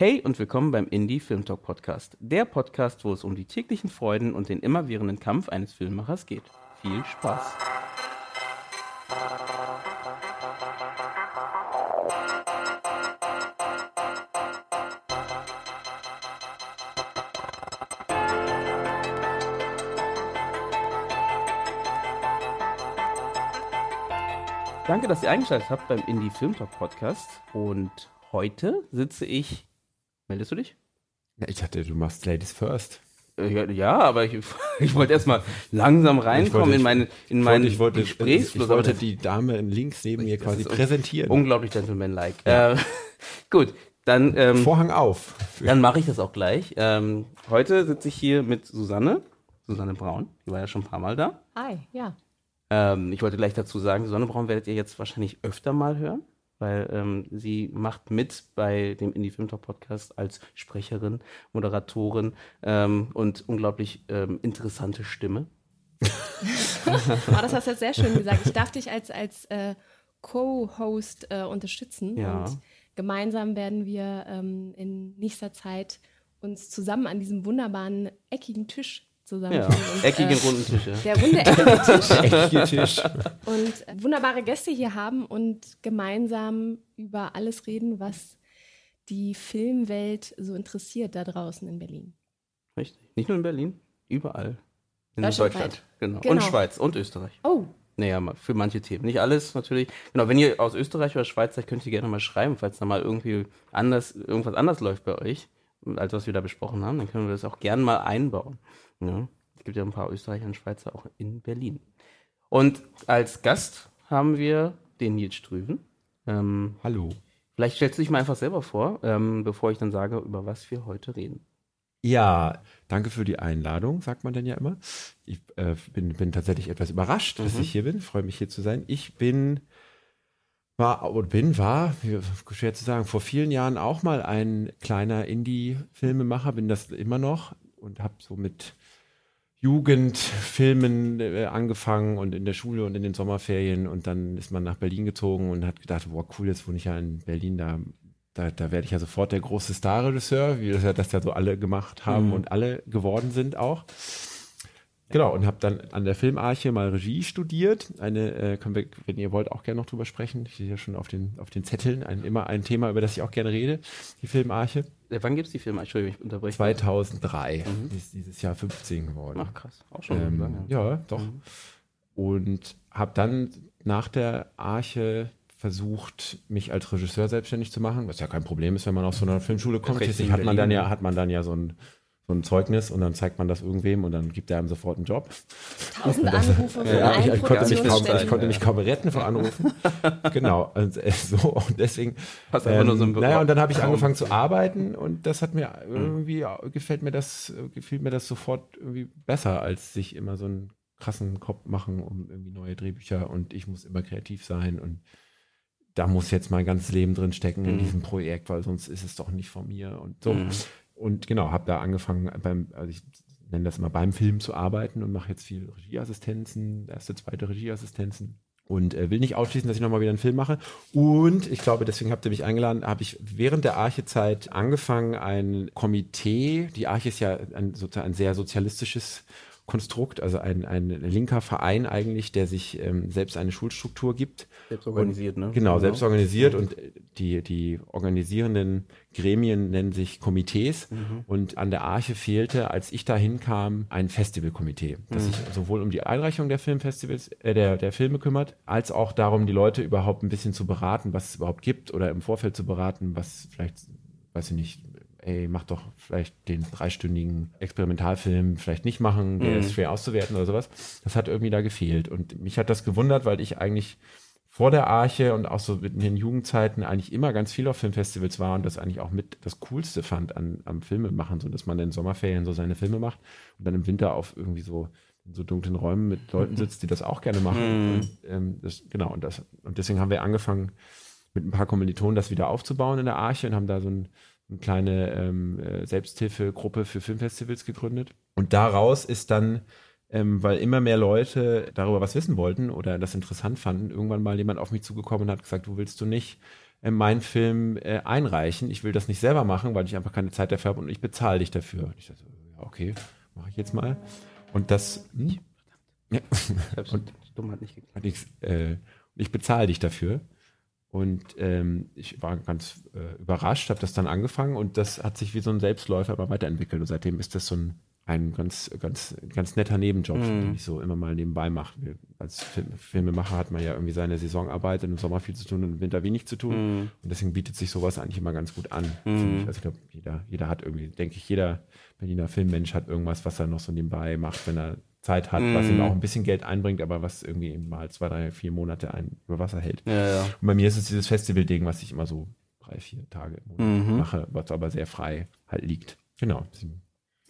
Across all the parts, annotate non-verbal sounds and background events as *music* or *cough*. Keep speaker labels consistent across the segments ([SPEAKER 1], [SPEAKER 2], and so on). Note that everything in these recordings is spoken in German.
[SPEAKER 1] Hey und willkommen beim Indie Film Talk Podcast. Der Podcast, wo es um die täglichen Freuden und den immerwährenden Kampf eines Filmemachers geht. Viel Spaß. Danke, dass ihr eingeschaltet habt beim Indie Film Talk Podcast. Und heute sitze ich. Meldest du dich?
[SPEAKER 2] Ja, ich dachte, du machst Ladies First.
[SPEAKER 1] Äh, Ja, ja aber ich, *laughs* ich wollte erstmal langsam reinkommen in meine in meinen
[SPEAKER 2] ich wollte, ich wollte,
[SPEAKER 1] aber das-
[SPEAKER 2] die Dame links neben mir quasi präsentieren.
[SPEAKER 1] Unglaublich gentlemanlike. Äh, *laughs* gut, dann, ähm,
[SPEAKER 2] Vorhang auf.
[SPEAKER 1] dann mache ich das auch gleich. Ähm, heute sitze ich hier mit Susanne, Susanne Braun. Die war ja schon ein paar Mal da.
[SPEAKER 3] Hi, ja.
[SPEAKER 1] Ähm, ich wollte gleich dazu sagen, Susanne Braun werdet ihr jetzt wahrscheinlich öfter mal hören, weil ähm, sie macht mit bei dem Indie Film Talk Podcast als Sprecherin, Moderatorin ähm, und unglaublich ähm, interessante Stimme. *laughs*
[SPEAKER 3] Oh, das hast du jetzt sehr schön gesagt. Ich darf dich als, als äh, Co-Host äh, unterstützen.
[SPEAKER 1] Ja.
[SPEAKER 3] Und gemeinsam werden wir ähm, in nächster Zeit uns zusammen an diesem wunderbaren eckigen Tisch
[SPEAKER 1] Ja,
[SPEAKER 3] zusammenfinden. und,
[SPEAKER 1] eckigen
[SPEAKER 3] äh,
[SPEAKER 1] runden Tische.
[SPEAKER 3] Der runde eckige *laughs* Tisch.
[SPEAKER 2] Eckige Tisch.
[SPEAKER 3] und wunderbare Gäste hier haben und gemeinsam über alles reden, was die Filmwelt so interessiert da draußen in Berlin.
[SPEAKER 1] Richtig. Nicht nur in Berlin, überall. In
[SPEAKER 3] Deutschlandweit.
[SPEAKER 1] Deutschland. Genau.
[SPEAKER 3] Genau.
[SPEAKER 1] Und Schweiz und Österreich.
[SPEAKER 3] Oh,
[SPEAKER 1] Naja, mal für manche Themen. Nicht alles natürlich. Genau, wenn ihr aus Österreich oder Schweiz seid, könnt ihr gerne mal schreiben, falls da mal irgendwie anders, irgendwas anders läuft bei euch, als was wir da besprochen haben, dann können wir das auch gerne mal einbauen. Ja. Es gibt ja ein paar Österreicher und Schweizer auch in Berlin. Und als Gast haben wir den Nils Strüven. Ähm,
[SPEAKER 2] Hallo.
[SPEAKER 1] vielleicht stellst du dich mal einfach selber vor, ähm, bevor ich dann sage, über was wir heute reden.
[SPEAKER 2] Ja, danke für die Einladung, sagt man dann ja immer. Ich äh, bin, bin tatsächlich etwas überrascht, dass
[SPEAKER 1] Mhm.
[SPEAKER 2] ich hier bin. Freue mich hier zu sein. Ich bin, war und bin, war, schwer zu sagen, vor vielen Jahren auch mal ein kleiner Indie-Filmemacher, bin das immer noch und habe so mit Jugendfilmen äh, angefangen und in der Schule und in den Sommerferien und dann ist man nach Berlin gezogen und hat gedacht, boah, cool, jetzt wohne ich ja in Berlin, da, da, da werde ich ja sofort der große Starregisseur, wie das ja, das ja so alle gemacht haben
[SPEAKER 1] Mhm.
[SPEAKER 2] und alle geworden sind auch. Genau, und habe dann an der Filmarche mal Regie studiert. Eine, äh, können wir, wenn ihr wollt, auch gerne noch drüber sprechen. Ich sehe ja schon auf den, auf den Zetteln ein, immer ein Thema, über das ich auch gerne rede, die Filmarche.
[SPEAKER 1] Äh, wann gibt es die Filme? Entschuldigung, ich unterbreche.
[SPEAKER 2] 2003,
[SPEAKER 1] Mhm.
[SPEAKER 2] ist dieses Jahr 15 geworden.
[SPEAKER 1] Ach krass, auch schon
[SPEAKER 2] Ähm,
[SPEAKER 1] lange.
[SPEAKER 2] ja, doch.
[SPEAKER 1] Mhm.
[SPEAKER 2] Und habe dann nach der Arche versucht, mich als Regisseur selbstständig zu machen, was ja kein Problem ist, wenn man aus so einer Filmschule kommt. Schließlich hat man dann ja, hat man dann ja so ein, so ein Zeugnis und dann zeigt man das irgendwem und dann gibt er einem sofort einen Job.
[SPEAKER 3] tausend Anrufe von
[SPEAKER 2] Ja, ich, ich, konnte mich kaum, ich konnte mich kaum retten vor Anrufen. *laughs* genau. Und, äh, so, und deswegen.
[SPEAKER 1] Hast einfach nur so ein
[SPEAKER 2] ähm, naja, und dann habe ich angefangen zu arbeiten und das hat mir irgendwie, gefällt mir das, äh, gefiel mir das sofort irgendwie besser, als sich immer so einen krassen Kopf machen um irgendwie neue Drehbücher und ich muss immer kreativ sein und da muss jetzt mein ganzes Leben drin stecken in
[SPEAKER 1] Mhm.
[SPEAKER 2] diesem Projekt, weil sonst ist es doch nicht von mir und so.
[SPEAKER 1] Mhm.
[SPEAKER 2] Und genau, habe da angefangen beim, also ich nenne das immer beim Film zu arbeiten und mache jetzt viel Regieassistenzen, erste, zweite Regieassistenzen. Und äh, will nicht ausschließen, dass ich nochmal wieder einen Film mache. Und ich glaube, deswegen habt ihr mich eingeladen, habe ich während der Arche-Zeit angefangen, ein Komitee, die Arche ist ja ein, sozusagen ein sehr sozialistisches Konstrukt, also ein, ein linker Verein eigentlich, der sich ähm, selbst eine Schulstruktur gibt.
[SPEAKER 1] Selbst organisiert, ne?
[SPEAKER 2] Genau, selbst organisiert und die, die organisierenden Gremien nennen sich Komitees
[SPEAKER 1] Mhm.
[SPEAKER 2] und an der Arche fehlte, als ich da hinkam, ein Festivalkomitee, das
[SPEAKER 1] Mhm.
[SPEAKER 2] sich sowohl um die Einreichung der Filmfestivals, äh, der, der Filme kümmert, als auch darum, die Leute überhaupt ein bisschen zu beraten, was es überhaupt gibt oder im Vorfeld zu beraten, was vielleicht, weiß ich nicht, ey, mach doch vielleicht den dreistündigen Experimentalfilm vielleicht nicht machen, der
[SPEAKER 1] Mhm.
[SPEAKER 2] ist schwer auszuwerten oder sowas. Das hat irgendwie da gefehlt und mich hat das gewundert, weil ich eigentlich vor der Arche und auch so in den Jugendzeiten eigentlich immer ganz viel auf Filmfestivals war und das eigentlich auch mit das Coolste fand an, am Filmemachen, so dass man in Sommerferien so seine Filme macht und dann im Winter auf irgendwie so in so dunklen Räumen mit Leuten *laughs* sitzt, die das auch gerne machen.
[SPEAKER 1] Mhm.
[SPEAKER 2] Und, ähm, das, genau, und, das, und deswegen haben wir angefangen, mit ein paar Kommilitonen das wieder aufzubauen in der Arche und haben da so ein, eine kleine ähm, äh, Selbsthilfegruppe für Filmfestivals gegründet. Und daraus ist dann ähm, weil immer mehr Leute darüber was wissen wollten oder das interessant fanden, irgendwann mal jemand auf mich zugekommen und hat gesagt, du willst du nicht äh, meinen Film äh, einreichen. Ich will das nicht selber machen, weil ich einfach keine Zeit dafür habe und ich bezahle dich dafür. Und ich dachte, ja, okay, mache ich jetzt mal. Und das, hm? ja. und Dummheit nicht geklappt. Ich, äh, ich bezahle dich dafür. Und ähm, ich war ganz äh, überrascht, habe das dann angefangen und das hat sich wie so ein Selbstläufer aber weiterentwickelt. Und seitdem ist das so ein, ein ganz, ganz, ganz netter Nebenjob, mm. den ich so immer mal nebenbei mache. Als Film, Filmemacher hat man ja irgendwie seine Saisonarbeit, im Sommer viel zu tun und im Winter wenig zu tun. Mm. Und deswegen bietet sich sowas eigentlich immer ganz gut an. Mm. Also ich glaube, jeder, jeder hat irgendwie, denke ich, jeder Berliner Filmmensch hat irgendwas, was er noch so nebenbei macht, wenn er Zeit hat, mm. was ihm mhm. auch ein bisschen Geld einbringt, aber was irgendwie mal zwei, drei, vier Monate ein, über Wasser hält.
[SPEAKER 1] Ja, ja.
[SPEAKER 2] Und bei mir ist es dieses Festival-Ding, was ich immer so drei, vier Tage im Monat mhm. mache, was aber sehr frei halt liegt. Genau.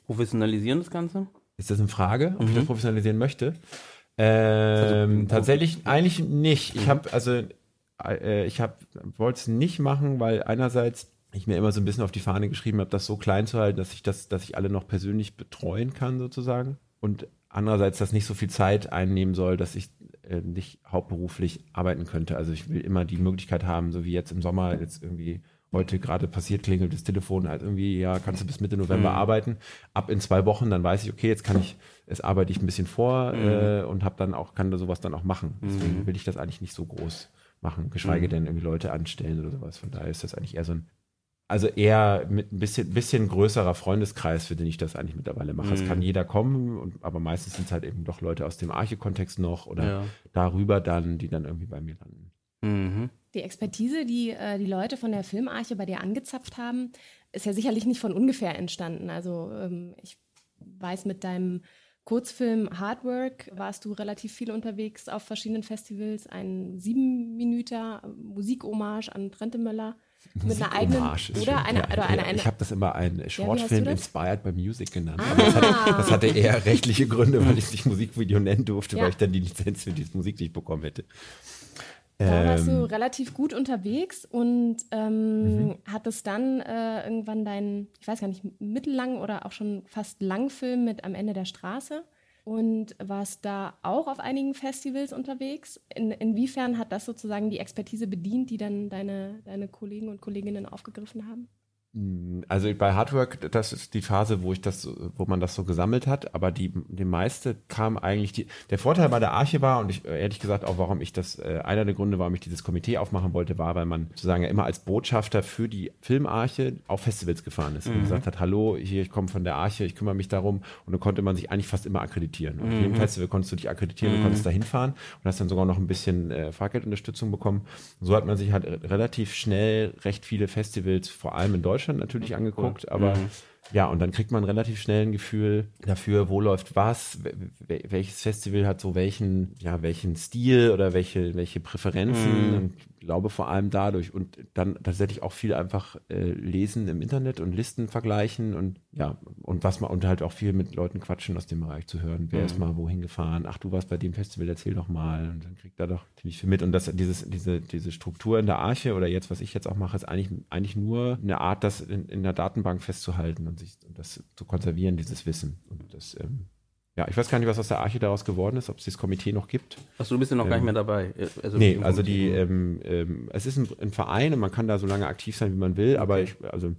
[SPEAKER 1] Professionalisieren das Ganze?
[SPEAKER 2] Ist das eine Frage, ob mhm. ich das professionalisieren möchte? Ähm, also, tatsächlich eigentlich nicht. Ich mhm. habe also äh, ich habe wollte es nicht machen, weil einerseits ich mir immer so ein bisschen auf die Fahne geschrieben habe, das so klein zu halten, dass ich das, dass ich alle noch persönlich betreuen kann sozusagen. Und andererseits das nicht so viel Zeit einnehmen soll, dass ich äh, nicht hauptberuflich arbeiten könnte. Also ich will immer die Möglichkeit haben, so wie jetzt im Sommer, jetzt irgendwie heute gerade passiert, klingelt das Telefon halt irgendwie, ja, kannst du bis Mitte November mhm. arbeiten. Ab in zwei Wochen, dann weiß ich, okay, jetzt kann ich, jetzt arbeite ich ein bisschen vor mhm. äh, und habe dann auch, kann da sowas dann auch machen. Deswegen mhm. will ich das eigentlich nicht so groß machen, geschweige mhm. denn irgendwie Leute anstellen oder sowas. Von daher ist das eigentlich eher so ein also eher mit ein bisschen, bisschen größerer Freundeskreis, für den ich das eigentlich mittlerweile mache. Mhm. Es kann jeder kommen, und, aber meistens sind es halt eben doch Leute aus dem Arche-Kontext noch oder ja. darüber dann, die dann irgendwie bei mir landen.
[SPEAKER 3] Mhm. Die Expertise, die äh, die Leute von der Filmarche bei dir angezapft haben, ist ja sicherlich nicht von ungefähr entstanden. Also ähm, ich weiß, mit deinem Kurzfilm Hardwork warst du relativ viel unterwegs auf verschiedenen Festivals. Ein sieben Minuten Musikhommage an Trente Möller mit einer eigenen oder eine,
[SPEAKER 2] ja, oder eine, eine, Ich habe das immer ein Shortfilm ja, Inspired by Music genannt. Ah. Das, hatte, das, hatte, eher rechtliche Gründe, weil ich es nicht Musikvideo nennen durfte, weil ich dann die Lizenz für diese Musik nicht bekommen hätte.
[SPEAKER 3] Da warst du ähm. relativ gut unterwegs und ähm, mhm. hattest dann äh, irgendwann deinen, ich weiß gar nicht, mittellang oder auch schon fast Langfilm mit Am Ende der Straße und warst da auch auf einigen Festivals unterwegs. In, inwiefern hat das sozusagen die Expertise bedient, die dann deine, deine Kollegen und Kolleginnen aufgegriffen haben?
[SPEAKER 2] Hm, also bei Hardwork, das ist die Phase, wo ich das, wo man das so gesammelt hat, aber die, die meiste kam eigentlich, die, der Vorteil bei der Arche war, und ich ehrlich gesagt auch, warum ich das, äh, einer der Gründe, warum ich dieses Komitee aufmachen wollte, war, weil man sozusagen ja immer als Botschafter für die Filmarche auf Festivals gefahren ist mhm. und gesagt hat, hallo, hier, ich komme von der Arche, ich kümmere mich darum, und dann konnte man sich eigentlich fast immer akkreditieren. Und mhm. auf jedem Festival konntest du dich akkreditieren mhm. und konntest da hinfahren und hast dann sogar noch ein bisschen äh, Fahrgeldunterstützung bekommen. so hat man sich halt relativ schnell recht viele Festivals, vor allem in Deutschland, Deutschland natürlich angeguckt, cool. aber mhm. ja, und dann kriegt man relativ schnell ein Gefühl dafür, wo läuft was, welches Festival hat so welchen, ja, welchen Stil oder welche, welche Präferenzen. Mhm. Und glaube vor allem dadurch und dann tatsächlich auch viel einfach äh, lesen im Internet und Listen vergleichen und ja, und was man und halt auch viel mit Leuten quatschen aus dem Bereich zu hören. Wer mhm. ist mal wohin gefahren? Ach, du warst bei dem Festival, erzähl doch mal. Und dann kriegt er doch ziemlich viel mit. Und das, dieses, diese, diese Struktur in der Arche oder jetzt, was ich jetzt auch mache, ist eigentlich, eigentlich nur eine Art, das in, in der Datenbank festzuhalten und sich und das zu konservieren, dieses Wissen. Und das ähm, ja, ich weiß gar nicht, was aus der Arche daraus geworden ist, ob es das Komitee noch gibt.
[SPEAKER 1] Achso, du bist ja noch ähm, gar nicht ähm, mehr dabei.
[SPEAKER 2] Also nee, also die, ähm, ähm, es ist ein, ein, Verein und man kann da so lange aktiv sein, wie man will, okay. aber ich, also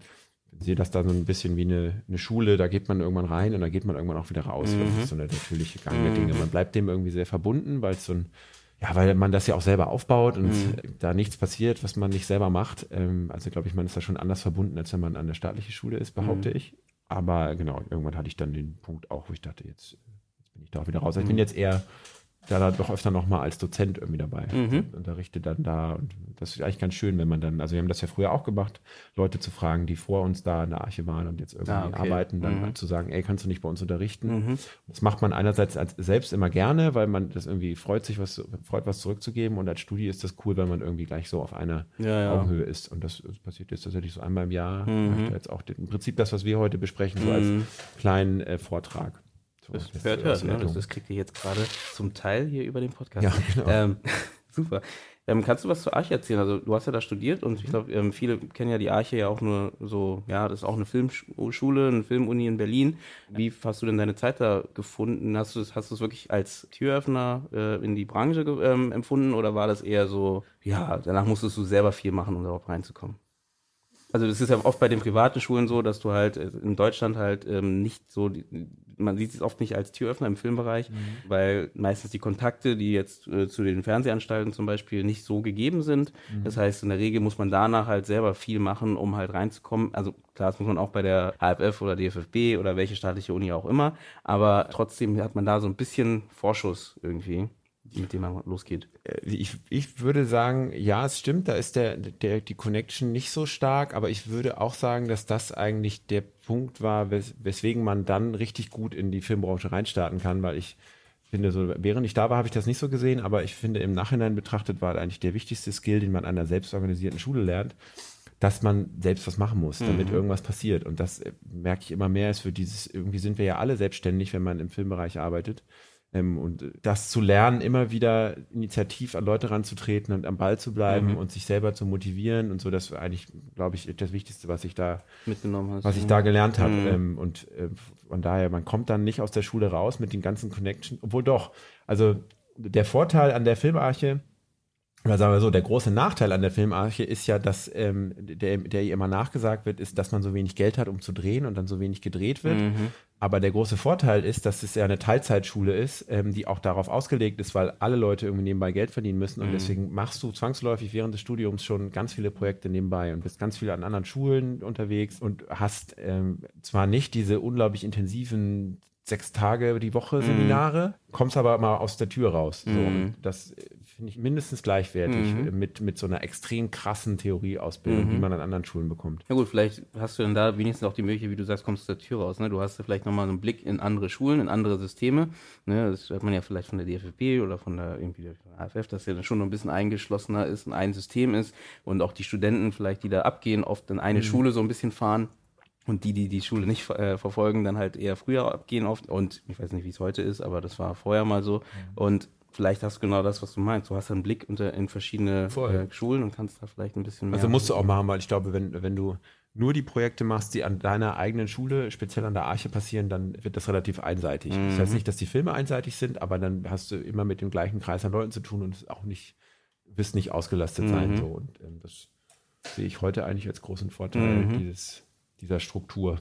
[SPEAKER 2] sehe das da so ein bisschen wie eine, eine Schule, da geht man irgendwann rein und da geht man irgendwann auch wieder raus. Mhm. Das ist so eine natürliche Gang der Dinge. Mhm. Man bleibt dem irgendwie sehr verbunden, weil es so ein, ja, weil man das ja auch selber aufbaut und mhm. da nichts passiert, was man nicht selber macht. Ähm, also glaube ich, man ist da schon anders verbunden, als wenn man an der staatlichen Schule ist, behaupte mhm. ich. Aber genau, irgendwann hatte ich dann den Punkt auch, wo ich dachte, jetzt, jetzt bin ich da auch wieder raus. Ich bin mhm. jetzt eher da doch öfter nochmal als Dozent irgendwie dabei. Mhm. Unterrichte dann da und das ist eigentlich ganz schön, wenn man dann, also wir haben das ja früher auch gemacht, Leute zu fragen, die vor uns da in der Arche waren und jetzt irgendwie ah, okay. arbeiten, dann mhm. zu sagen, ey, kannst du nicht bei uns unterrichten? Mhm. Das macht man einerseits als selbst immer gerne, weil man das irgendwie freut sich, was freut, was zurückzugeben und als Studie ist das cool, weil man irgendwie gleich so auf einer ja, ja. Augenhöhe ist und das, das, passiert jetzt tatsächlich so einmal im Jahr. Mhm. Jetzt auch den, im Prinzip das, was wir heute besprechen, so als mhm. kleinen äh, Vortrag.
[SPEAKER 1] Das hört, hört, ne? das, das kriegt ihr jetzt gerade zum Teil hier über den Podcast. Ja, genau. Ähm, *laughs* super. Ähm, kannst du was zur Arche erzählen? Also du hast ja da studiert und ich glaube, ähm, viele kennen ja die Arche ja auch nur so, ja, das ist auch eine Filmschule, eine Filmuni in Berlin. Wie hast du denn deine Zeit da gefunden? Hast du es hast wirklich als Türöffner äh, in die Branche ähm, empfunden oder war das eher so, ja, danach musstest du selber viel machen, um darauf reinzukommen? Also das ist ja oft bei den privaten Schulen so, dass du halt äh, in Deutschland halt ähm, nicht so, man sieht es oft nicht als Türöffner im Filmbereich, mhm. weil meistens die Kontakte, die jetzt äh, zu den Fernsehanstalten zum Beispiel nicht so gegeben sind. Mhm. Das heißt, in der Regel muss man danach halt selber viel machen, um halt reinzukommen. Also klar, das muss man auch bei der HFF oder DFFB oder welche staatliche Uni auch immer, aber trotzdem hat man da so ein bisschen Vorschuss irgendwie mit dem man losgeht.
[SPEAKER 2] Äh, ich, ich würde sagen, ja, es stimmt, da ist der, der, die Connection nicht so stark, aber ich würde auch sagen, dass das eigentlich der Punkt war, wes, weswegen man dann richtig gut in die Filmbranche reinstarten kann, weil ich finde, so, während ich da war, habe ich das nicht so gesehen, aber ich finde, im Nachhinein betrachtet war eigentlich der wichtigste Skill, den man an einer selbstorganisierten Schule lernt, dass man selbst was machen muss, damit mhm. irgendwas passiert. Und das äh, merke ich immer mehr, ist für dieses, irgendwie sind wir ja alle selbstständig, wenn man im Filmbereich arbeitet. Ähm, und das zu lernen, immer wieder initiativ an Leute ranzutreten und am Ball zu bleiben mhm. und sich selber zu motivieren und so, das war eigentlich, glaube ich, das Wichtigste, was ich da
[SPEAKER 1] mitgenommen hast.
[SPEAKER 2] Was ich da gelernt habe. Mhm. Ähm, und äh, von daher, man kommt dann nicht aus der Schule raus mit den ganzen Connections, obwohl doch, also der Vorteil an der Filmarche, oder sagen wir so, der große Nachteil an der Filmarche ist ja, dass ähm, der, der ihr immer nachgesagt wird, ist, dass man so wenig Geld hat, um zu drehen und dann so wenig gedreht wird. Mhm. Aber der große Vorteil ist, dass es ja eine Teilzeitschule ist, ähm, die auch darauf ausgelegt ist, weil alle Leute irgendwie nebenbei Geld verdienen müssen. Und mhm. deswegen machst du zwangsläufig während des Studiums schon ganz viele Projekte nebenbei und bist ganz viel an anderen Schulen unterwegs und hast ähm, zwar nicht diese unglaublich intensiven sechs Tage die Woche mhm. Seminare, mhm. kommst aber mal aus der Tür raus. So, mhm. das finde ich mindestens gleichwertig mhm. mit, mit so einer extrem krassen Theorieausbildung, mhm. die man an anderen Schulen bekommt.
[SPEAKER 1] Ja gut, vielleicht hast du dann da wenigstens auch die Möglichkeit, wie du sagst, kommst du aus der Tür raus. Ne? Du hast ja vielleicht nochmal einen Blick in andere Schulen, in andere Systeme. Ne? Das hört man ja vielleicht von der DFFB oder von der, irgendwie der AFF, dass ja dann schon noch ein bisschen eingeschlossener ist und ein System ist und auch die Studenten vielleicht, die da abgehen, oft in eine mhm. Schule so ein bisschen fahren und die, die die Schule nicht äh, verfolgen, dann halt eher früher abgehen oft. Und ich weiß nicht, wie es heute ist, aber das war vorher mal so. Mhm. Und vielleicht hast du genau das, was du meinst. Du hast einen Blick unter, in verschiedene äh, Schulen und kannst da vielleicht ein bisschen
[SPEAKER 2] mehr. Also musst du auch machen, weil ich glaube, wenn, wenn du nur die Projekte machst, die an deiner eigenen Schule, speziell an der Arche passieren, dann wird das relativ einseitig. Mhm. Das heißt nicht, dass die Filme einseitig sind, aber dann hast du immer mit dem gleichen Kreis an Leuten zu tun und auch nicht, wirst nicht ausgelastet mhm. sein. So. Und ähm, das sehe ich heute eigentlich als großen Vorteil mhm. dieses, dieser Struktur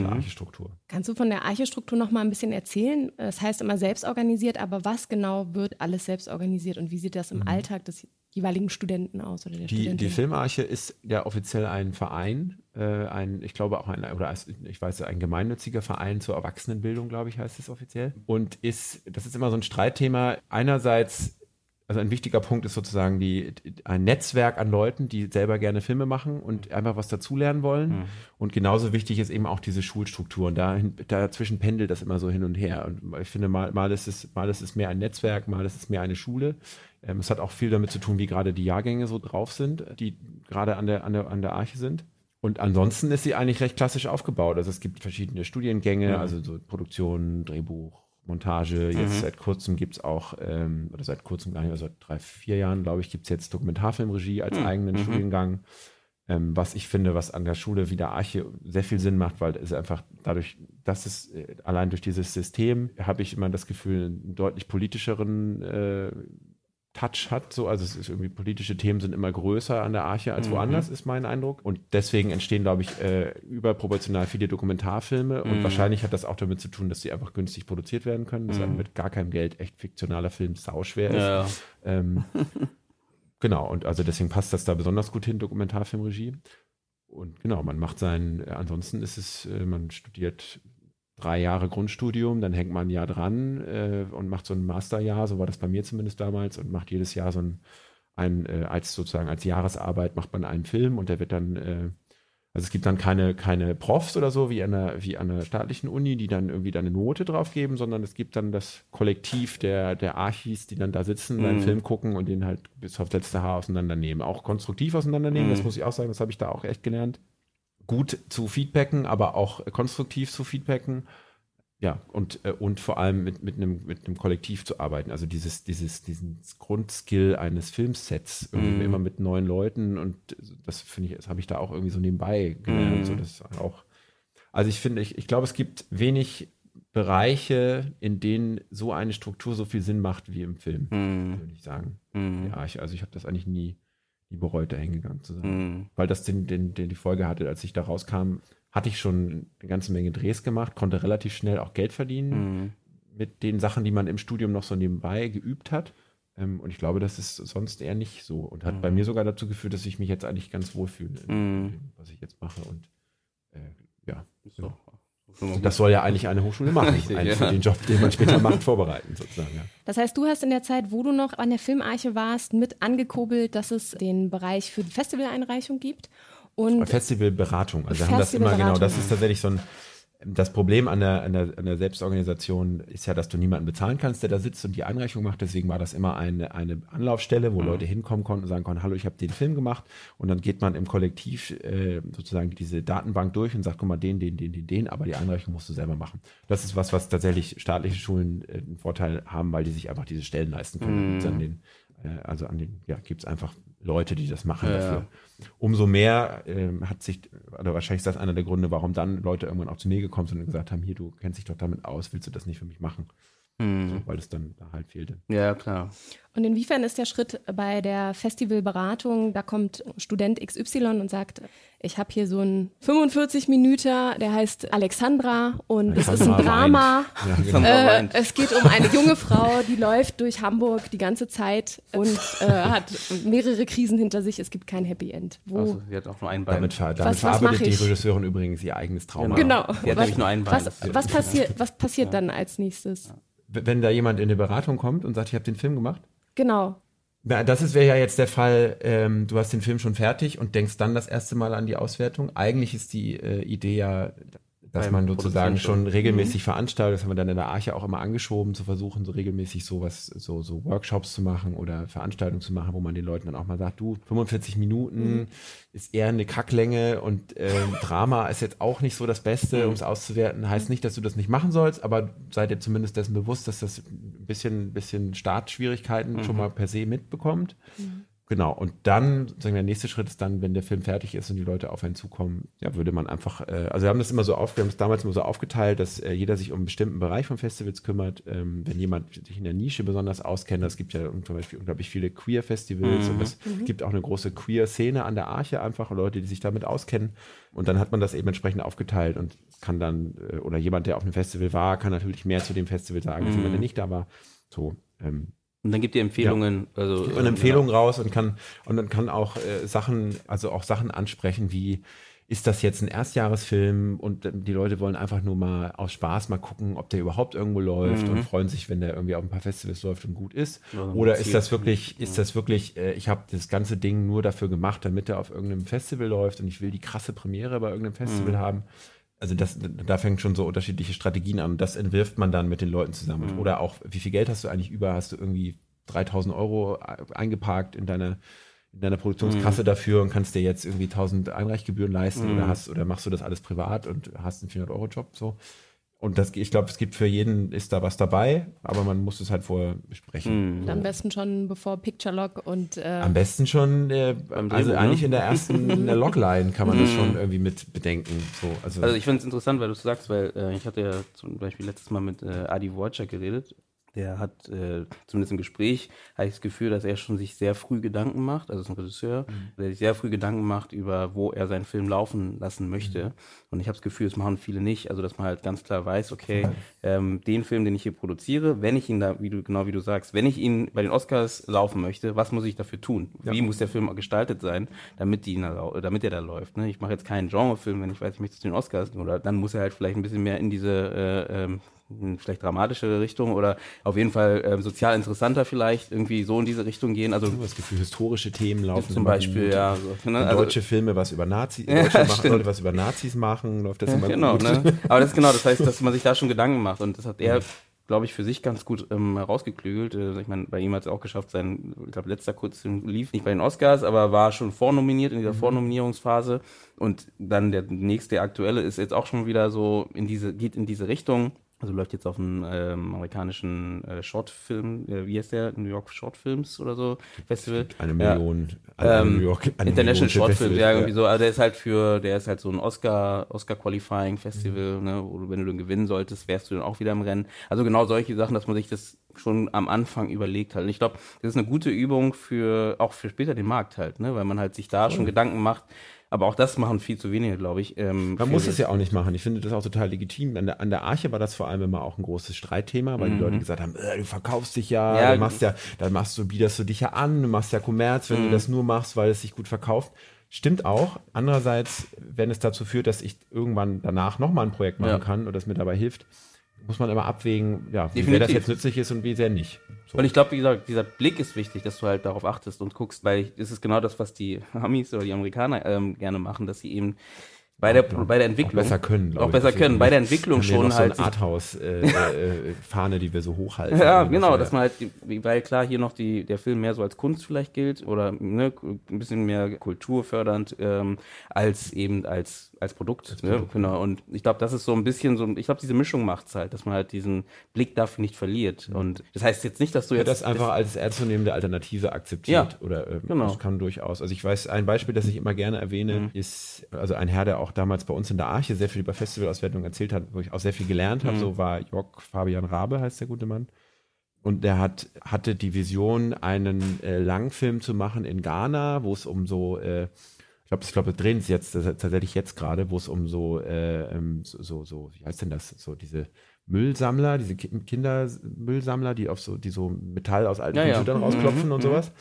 [SPEAKER 2] mhm. Archestruktur.
[SPEAKER 3] Kannst du von der Archestruktur noch mal ein bisschen erzählen? Das heißt immer selbst organisiert, aber was genau wird alles selbst organisiert und wie sieht das im mhm. Alltag des jeweiligen Studenten aus oder der
[SPEAKER 2] die,
[SPEAKER 3] Studentin?
[SPEAKER 2] Die Filmarche ist ja offiziell ein Verein, äh, ein, ich glaube auch ein, oder ich weiß, ein gemeinnütziger Verein zur Erwachsenenbildung, glaube ich, heißt es offiziell. Und ist, das ist immer so ein Streitthema. Einerseits also ein wichtiger Punkt ist sozusagen die, ein Netzwerk an Leuten, die selber gerne Filme machen und einfach was dazulernen wollen. Mhm. Und genauso wichtig ist eben auch diese Schulstruktur. Und da, dazwischen pendelt das immer so hin und her. Und ich finde, mal, mal, ist es, mal ist es mehr ein Netzwerk, mal ist es mehr eine Schule. Ähm, es hat auch viel damit zu tun, wie gerade die Jahrgänge so drauf sind, die gerade an der, an der, an der Arche sind. Und ansonsten ist sie eigentlich recht klassisch aufgebaut. Also es gibt verschiedene Studiengänge, mhm. also so Produktion, Drehbuch, Montage. Jetzt mhm. seit kurzem gibt es auch, ähm, oder seit kurzem gar nicht, also seit drei, vier Jahren, glaube ich, gibt es jetzt Dokumentarfilmregie als mhm. eigenen mhm. Studiengang. Ähm, was ich finde, was an der Schule wie der Arche sehr viel Sinn macht, weil es einfach dadurch, dass es äh, allein durch dieses System habe ich immer das Gefühl, einen deutlich politischeren äh, Touch hat. So, also es ist irgendwie politische Themen sind immer größer an der Arche als mhm. woanders, ist mein Eindruck. Und deswegen entstehen, glaube ich, äh, überproportional viele Dokumentarfilme. Und mhm. wahrscheinlich hat das auch damit zu tun, dass sie einfach günstig produziert werden können. Dass mhm. mit gar keinem Geld echt fiktionaler Film sauschwer ist. Ja. Ähm, *laughs* genau, und also deswegen passt das da besonders gut hin, Dokumentarfilmregie. Und genau, man macht seinen, ansonsten ist es, äh, man studiert drei Jahre Grundstudium, dann hängt man ein Jahr dran äh, und macht so ein Masterjahr, so war das bei mir zumindest damals, und macht jedes Jahr so ein, ein äh, als sozusagen als Jahresarbeit macht man einen Film und der wird dann, äh, also es gibt dann keine, keine Profs oder so wie an, einer, wie an einer staatlichen Uni, die dann irgendwie dann eine Note drauf geben, sondern es gibt dann das Kollektiv der, der Archis, die dann da sitzen, mhm. einen Film gucken und den halt bis aufs letzte Haar auseinandernehmen. Auch konstruktiv auseinandernehmen, mhm. das muss ich auch sagen, das habe ich da auch echt gelernt gut zu feedbacken, aber auch konstruktiv zu feedbacken. ja, und, äh, und vor allem mit, mit, einem, mit einem Kollektiv zu arbeiten. Also dieses, dieses, diesen Grundskill eines Filmsets, mm. immer mit neuen Leuten und das finde ich, das habe ich da auch irgendwie so nebenbei gelernt. Mm. So, das auch, also ich finde, ich, ich glaube, es gibt wenig Bereiche, in denen so eine Struktur so viel Sinn macht wie im Film, mm. würde ich sagen. Ja, ich, also ich habe das eigentlich nie, nie bereut, da hingegangen zu sein. Weil das den, den, den die Folge hatte, als ich da rauskam, hatte ich schon eine ganze Menge Drehs gemacht, konnte relativ schnell auch Geld verdienen mhm. mit den Sachen, die man im Studium noch so nebenbei geübt hat. Ähm, und ich glaube, das ist sonst eher nicht so und hat mhm. bei mir sogar dazu geführt, dass ich mich jetzt eigentlich ganz wohl fühle, mhm. was ich jetzt mache. Und äh, ja. So. Das soll ja eigentlich eine Hochschule machen, *laughs* Richtig, einen ja. für den Job, den man später macht, vorbereiten sozusagen. Ja.
[SPEAKER 3] Das heißt, du hast in der Zeit, wo du noch an der Filmarche warst, mit angekurbelt, dass es den Bereich für die Festivaleinreichung gibt und
[SPEAKER 2] Festivalberatung. Also wir haben das immer genau, das ist tatsächlich so ein das Problem an der, an, der, an der Selbstorganisation ist ja, dass du niemanden bezahlen kannst, der da sitzt und die Einreichung macht. Deswegen war das immer eine, eine Anlaufstelle, wo mhm. Leute hinkommen konnten und sagen konnten, hallo, ich habe den Film gemacht. Und dann geht man im Kollektiv äh, sozusagen diese Datenbank durch und sagt, guck mal, den, den, den, den, den, aber die Einreichung musst du selber machen. Das ist was, was tatsächlich staatliche Schulen äh, einen Vorteil haben, weil die sich einfach diese Stellen leisten können. Mhm. An den, äh, also an den, ja, gibt es einfach Leute, die das machen ja, dafür. Umso mehr äh, hat sich, oder wahrscheinlich ist das einer der Gründe, warum dann Leute irgendwann auch zu mir gekommen sind und gesagt haben, hier, du kennst dich doch damit aus, willst du das nicht für mich machen? Mhm. Weil es dann da halt fehlte.
[SPEAKER 1] Ja, klar.
[SPEAKER 3] Und inwiefern ist der Schritt bei der Festivalberatung, da kommt Student XY und sagt, ich habe hier so einen 45 Minüter, der heißt Alexandra und es ist ein Drama. Ja, genau. äh, es geht um eine junge Frau, die läuft durch Hamburg die ganze Zeit und äh, hat mehrere Krisen hinter sich. Es gibt kein Happy End.
[SPEAKER 1] Wo, also, sie hat auch nur ein Bein.
[SPEAKER 2] Damit, damit was, verarbeitet was die Regisseurin übrigens ihr eigenes Trauma.
[SPEAKER 3] Genau.
[SPEAKER 1] Sie hat was, nämlich nur ein Bein.
[SPEAKER 3] Was, was passiert, was passiert ja. dann als nächstes? Ja
[SPEAKER 2] wenn da jemand in eine Beratung kommt und sagt, ich habe den Film gemacht?
[SPEAKER 3] Genau.
[SPEAKER 2] Na, das wäre ja jetzt der Fall, ähm, du hast den Film schon fertig und denkst dann das erste Mal an die Auswertung. Eigentlich ist die äh, Idee ja, dass man sozusagen schon regelmäßig mhm. veranstaltet, das haben wir dann in der Arche auch immer angeschoben, zu versuchen, so regelmäßig sowas, so, so Workshops zu machen oder Veranstaltungen zu machen, wo man den Leuten dann auch mal sagt, du, 45 Minuten mhm. ist eher eine Kacklänge und äh, Drama ist jetzt auch nicht so das Beste, mhm. um es auszuwerten. Heißt nicht, dass du das nicht machen sollst, aber seid ihr zumindest dessen bewusst, dass das ein bisschen, bisschen Startschwierigkeiten mhm. schon mal per se mitbekommt. Mhm. Genau, und dann, sagen wir, der nächste Schritt ist dann, wenn der Film fertig ist und die Leute auf einen zukommen, ja, würde man einfach, äh, also wir haben das immer so auf, wir haben es damals immer so aufgeteilt, dass äh, jeder sich um einen bestimmten Bereich von Festivals kümmert. Ähm, wenn jemand sich in der Nische besonders auskennt, es gibt ja zum Beispiel unglaublich viele Queer-Festivals mhm. und es mhm. gibt auch eine große Queer-Szene an der Arche einfach, Leute, die sich damit auskennen. Und dann hat man das eben entsprechend aufgeteilt und kann dann, äh, oder jemand, der auf einem Festival war, kann natürlich mehr zu dem Festival sagen, als mhm. jemand, der nicht da war. So, ähm,
[SPEAKER 1] und dann gibt ihr Empfehlungen,
[SPEAKER 2] ja. also gibt man Empfehlungen ja. raus und kann und dann kann auch äh, Sachen, also auch Sachen ansprechen wie ist das jetzt ein Erstjahresfilm und die Leute wollen einfach nur mal aus Spaß mal gucken, ob der überhaupt irgendwo läuft mhm. und freuen sich, wenn der irgendwie auf ein paar Festivals läuft und gut ist. Ja, Oder ist das wirklich, ist das wirklich, äh, ich habe das ganze Ding nur dafür gemacht, damit er auf irgendeinem Festival läuft und ich will die krasse Premiere bei irgendeinem Festival mhm. haben also das, da fängt schon so unterschiedliche Strategien an. Das entwirft man dann mit den Leuten zusammen. Mhm. Oder auch, wie viel Geld hast du eigentlich über? Hast du irgendwie 3000 Euro eingeparkt in deine, in deiner Produktionskasse mhm. dafür und kannst dir jetzt irgendwie 1000 Einreichgebühren leisten mhm. oder hast, oder machst du das alles privat und hast einen 400 Euro Job so? Und das, ich glaube, es gibt für jeden ist da was dabei, aber man muss es halt vorher besprechen.
[SPEAKER 3] Mhm. Am besten schon bevor Picture Log und äh
[SPEAKER 2] am besten schon, äh, also eigentlich in der ersten in der Logline kann man das mhm. schon irgendwie mit bedenken. So,
[SPEAKER 1] also, also ich finde es interessant, weil du es sagst, weil äh, ich hatte ja zum Beispiel letztes Mal mit äh, Adi Wojcik geredet der hat äh, zumindest im Gespräch habe ich das Gefühl, dass er schon sich sehr früh Gedanken macht, also ist ein Regisseur, mhm. der sich sehr früh Gedanken macht über, wo er seinen Film laufen lassen möchte. Mhm. Und ich habe das Gefühl, das machen viele nicht, also dass man halt ganz klar weiß, okay, ähm, den Film, den ich hier produziere, wenn ich ihn da, wie du genau wie du sagst, wenn ich ihn bei den Oscars laufen möchte, was muss ich dafür tun? Ja. Wie muss der Film gestaltet sein, damit die, damit er da läuft? Ne? Ich mache jetzt keinen Genrefilm, wenn ich weiß, ich möchte zu den Oscars, oder dann muss er halt vielleicht ein bisschen mehr in diese äh, ähm, vielleicht dramatischere Richtung oder auf jeden Fall äh, sozial interessanter vielleicht irgendwie so in diese Richtung gehen. Also
[SPEAKER 2] das Gefühl, historische Themen laufen
[SPEAKER 1] zum Beispiel, ja.
[SPEAKER 2] So, ne? also, deutsche Filme, was über Nazis, *laughs* ja, machen, Leute was über Nazis machen, läuft das ja, immer
[SPEAKER 1] genau,
[SPEAKER 2] gut.
[SPEAKER 1] Ne? *laughs* Aber das ist genau, das heißt, dass man sich da schon Gedanken macht und das hat er glaube ich, für sich ganz gut ähm, herausgeklügelt. Äh, ich meine, bei ihm hat es auch geschafft, sein, ich glaube, letzter Kurzfilm lief nicht bei den Oscars, aber war schon vornominiert in dieser mhm. Vornominierungsphase. Und dann der nächste, der aktuelle, ist jetzt auch schon wieder so in diese, geht in diese Richtung Also läuft jetzt auf einem ähm, amerikanischen äh, Shortfilm, äh, wie heißt der? New York Shortfilms oder so Festival.
[SPEAKER 2] Eine Million.
[SPEAKER 1] Ja. Ähm, New York, International Shortfilm, ja, irgendwie so. Also der ist halt für, der ist halt so ein Oscar, Oscar Qualifying Festival, mhm. ne, wo du, wenn du den gewinnen solltest, wärst du dann auch wieder im Rennen. Also genau solche Sachen, dass man sich das schon am Anfang überlegt hat. Und ich glaube, das ist eine gute Übung für, auch für später den Markt halt, ne, weil man halt sich da cool. schon Gedanken macht, aber auch das machen viel zu wenige, glaube ich.
[SPEAKER 2] Ähm, Man muss es ja auch nicht machen. Ich finde das auch total legitim. An der, an der Arche war das vor allem immer auch ein großes Streitthema, weil mhm. die Leute gesagt haben, äh, du verkaufst dich ja, ja, du machst ja, dann machst du, biederst du dich ja an, du machst ja Kommerz, wenn mhm. du das nur machst, weil es sich gut verkauft. Stimmt auch. Andererseits, wenn es dazu führt, dass ich irgendwann danach nochmal ein Projekt machen ja. kann und das mir dabei hilft, muss man immer abwägen, ja, wie sehr das jetzt nützlich ist und wie sehr nicht.
[SPEAKER 1] So. Und ich glaube, wie gesagt, dieser Blick ist wichtig, dass du halt darauf achtest und guckst, weil es ist genau das, was die *laughs* Amis oder die Amerikaner ähm, gerne machen, dass sie eben bei der, bei der Entwicklung.
[SPEAKER 2] Auch besser können.
[SPEAKER 1] Auch besser können. Bei der Entwicklung schon
[SPEAKER 2] noch halt. So ein Arthouse-Fahne, *laughs* äh, äh, die wir so hochhalten.
[SPEAKER 1] Ja, genau, dass man halt, weil klar hier noch die, der Film mehr so als Kunst vielleicht gilt oder ne, ein bisschen mehr kulturfördernd ähm, als eben als als Produkt. Als ne? Genau. Und ich glaube, das ist so ein bisschen so, ich glaube, diese Mischung macht es halt, dass man halt diesen Blick dafür nicht verliert. Mhm. Und das heißt jetzt nicht, dass du jetzt.
[SPEAKER 2] Ja, das einfach als ernstzunehmende Alternative akzeptiert. Ja, oder äh, genau. das kann durchaus. Also ich weiß, ein Beispiel, das ich immer gerne erwähne, mhm. ist, also ein Herr, der auch damals bei uns in der Arche sehr viel über Festivalauswertung erzählt hat, wo ich auch sehr viel gelernt habe, mhm. so war Jörg Fabian Rabe, heißt der gute Mann. Und der hat, hatte die Vision, einen äh, Langfilm zu machen in Ghana, wo es um so äh, glaube, ich glaube, wir drehen es jetzt tatsächlich jetzt gerade, wo es um so, äh, ähm, so, so, so, wie heißt denn das? So diese Müllsammler, diese Kindermüllsammler, die auf so, die so Metall aus alten ja, Computern ja. rausklopfen mhm, und sowas. Mhm.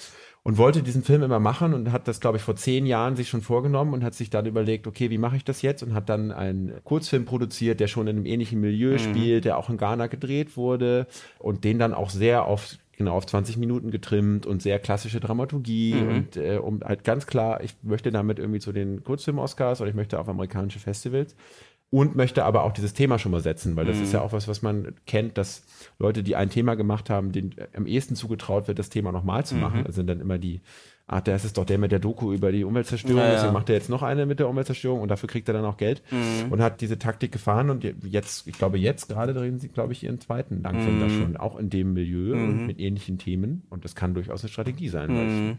[SPEAKER 2] Und wollte diesen Film immer machen und hat das, glaube ich, vor zehn Jahren sich schon vorgenommen und hat sich dann überlegt, okay, wie mache ich das jetzt? Und hat dann einen Kurzfilm produziert, der schon in einem ähnlichen Milieu mhm. spielt, der auch in Ghana gedreht wurde und den dann auch sehr auf genau auf 20 Minuten getrimmt und sehr klassische Dramaturgie mhm. und äh, um halt ganz klar, ich möchte damit irgendwie zu den Kurzfilm-Oscars oder ich möchte auf amerikanische Festivals und möchte aber auch dieses Thema schon mal setzen, weil das mhm. ist ja auch was, was man kennt, dass Leute, die ein Thema gemacht haben, denen am ehesten zugetraut wird, das Thema nochmal zu machen. Mhm. Das sind dann immer die ach, der ist doch der mit der Doku über die Umweltzerstörung, ja, deswegen macht er jetzt noch eine mit der Umweltzerstörung und dafür kriegt er dann auch Geld mhm. und hat diese Taktik gefahren und jetzt, ich glaube jetzt gerade drehen sie, glaube ich, ihren zweiten Langfilm mhm. da schon, auch in dem Milieu mhm. mit ähnlichen Themen und das kann durchaus eine Strategie sein.
[SPEAKER 3] Mhm.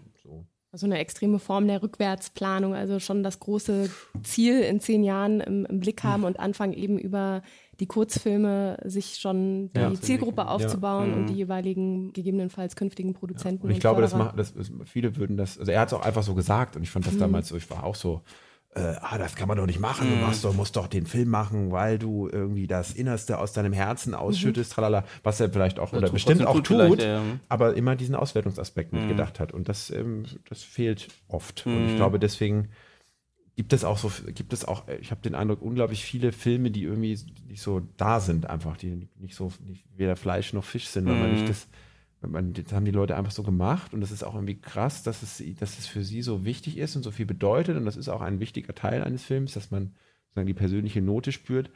[SPEAKER 3] So. Also eine extreme Form der Rückwärtsplanung, also schon das große Ziel in zehn Jahren im, im Blick haben und anfangen eben über die Kurzfilme sich schon die ja, Zielgruppe aufzubauen ja. und die mhm. jeweiligen gegebenenfalls künftigen Produzenten.
[SPEAKER 2] Ja. Und ich und glaube, das macht, das viele würden das, also er hat es auch einfach so gesagt und ich fand das mhm. damals so, ich war auch so, äh, ah, das kann man doch nicht machen, du mhm. machst doch, musst doch den Film machen, weil du irgendwie das Innerste aus deinem Herzen ausschüttest, mhm. tralala, was er vielleicht auch, oder bestimmt auch tut, ja. aber immer diesen Auswertungsaspekt mhm. mitgedacht hat und das, ähm, das fehlt oft und ich mhm. glaube deswegen, gibt es auch so, gibt es auch, ich habe den Eindruck, unglaublich viele Filme, die irgendwie nicht so da sind, einfach, die nicht so, nicht weder Fleisch noch Fisch sind, weil man nicht mhm. das, man, das haben die Leute einfach so gemacht und das ist auch irgendwie krass, dass es, dass es für sie so wichtig ist und so viel bedeutet und das ist auch ein wichtiger Teil eines Films, dass man sozusagen die persönliche Note spürt,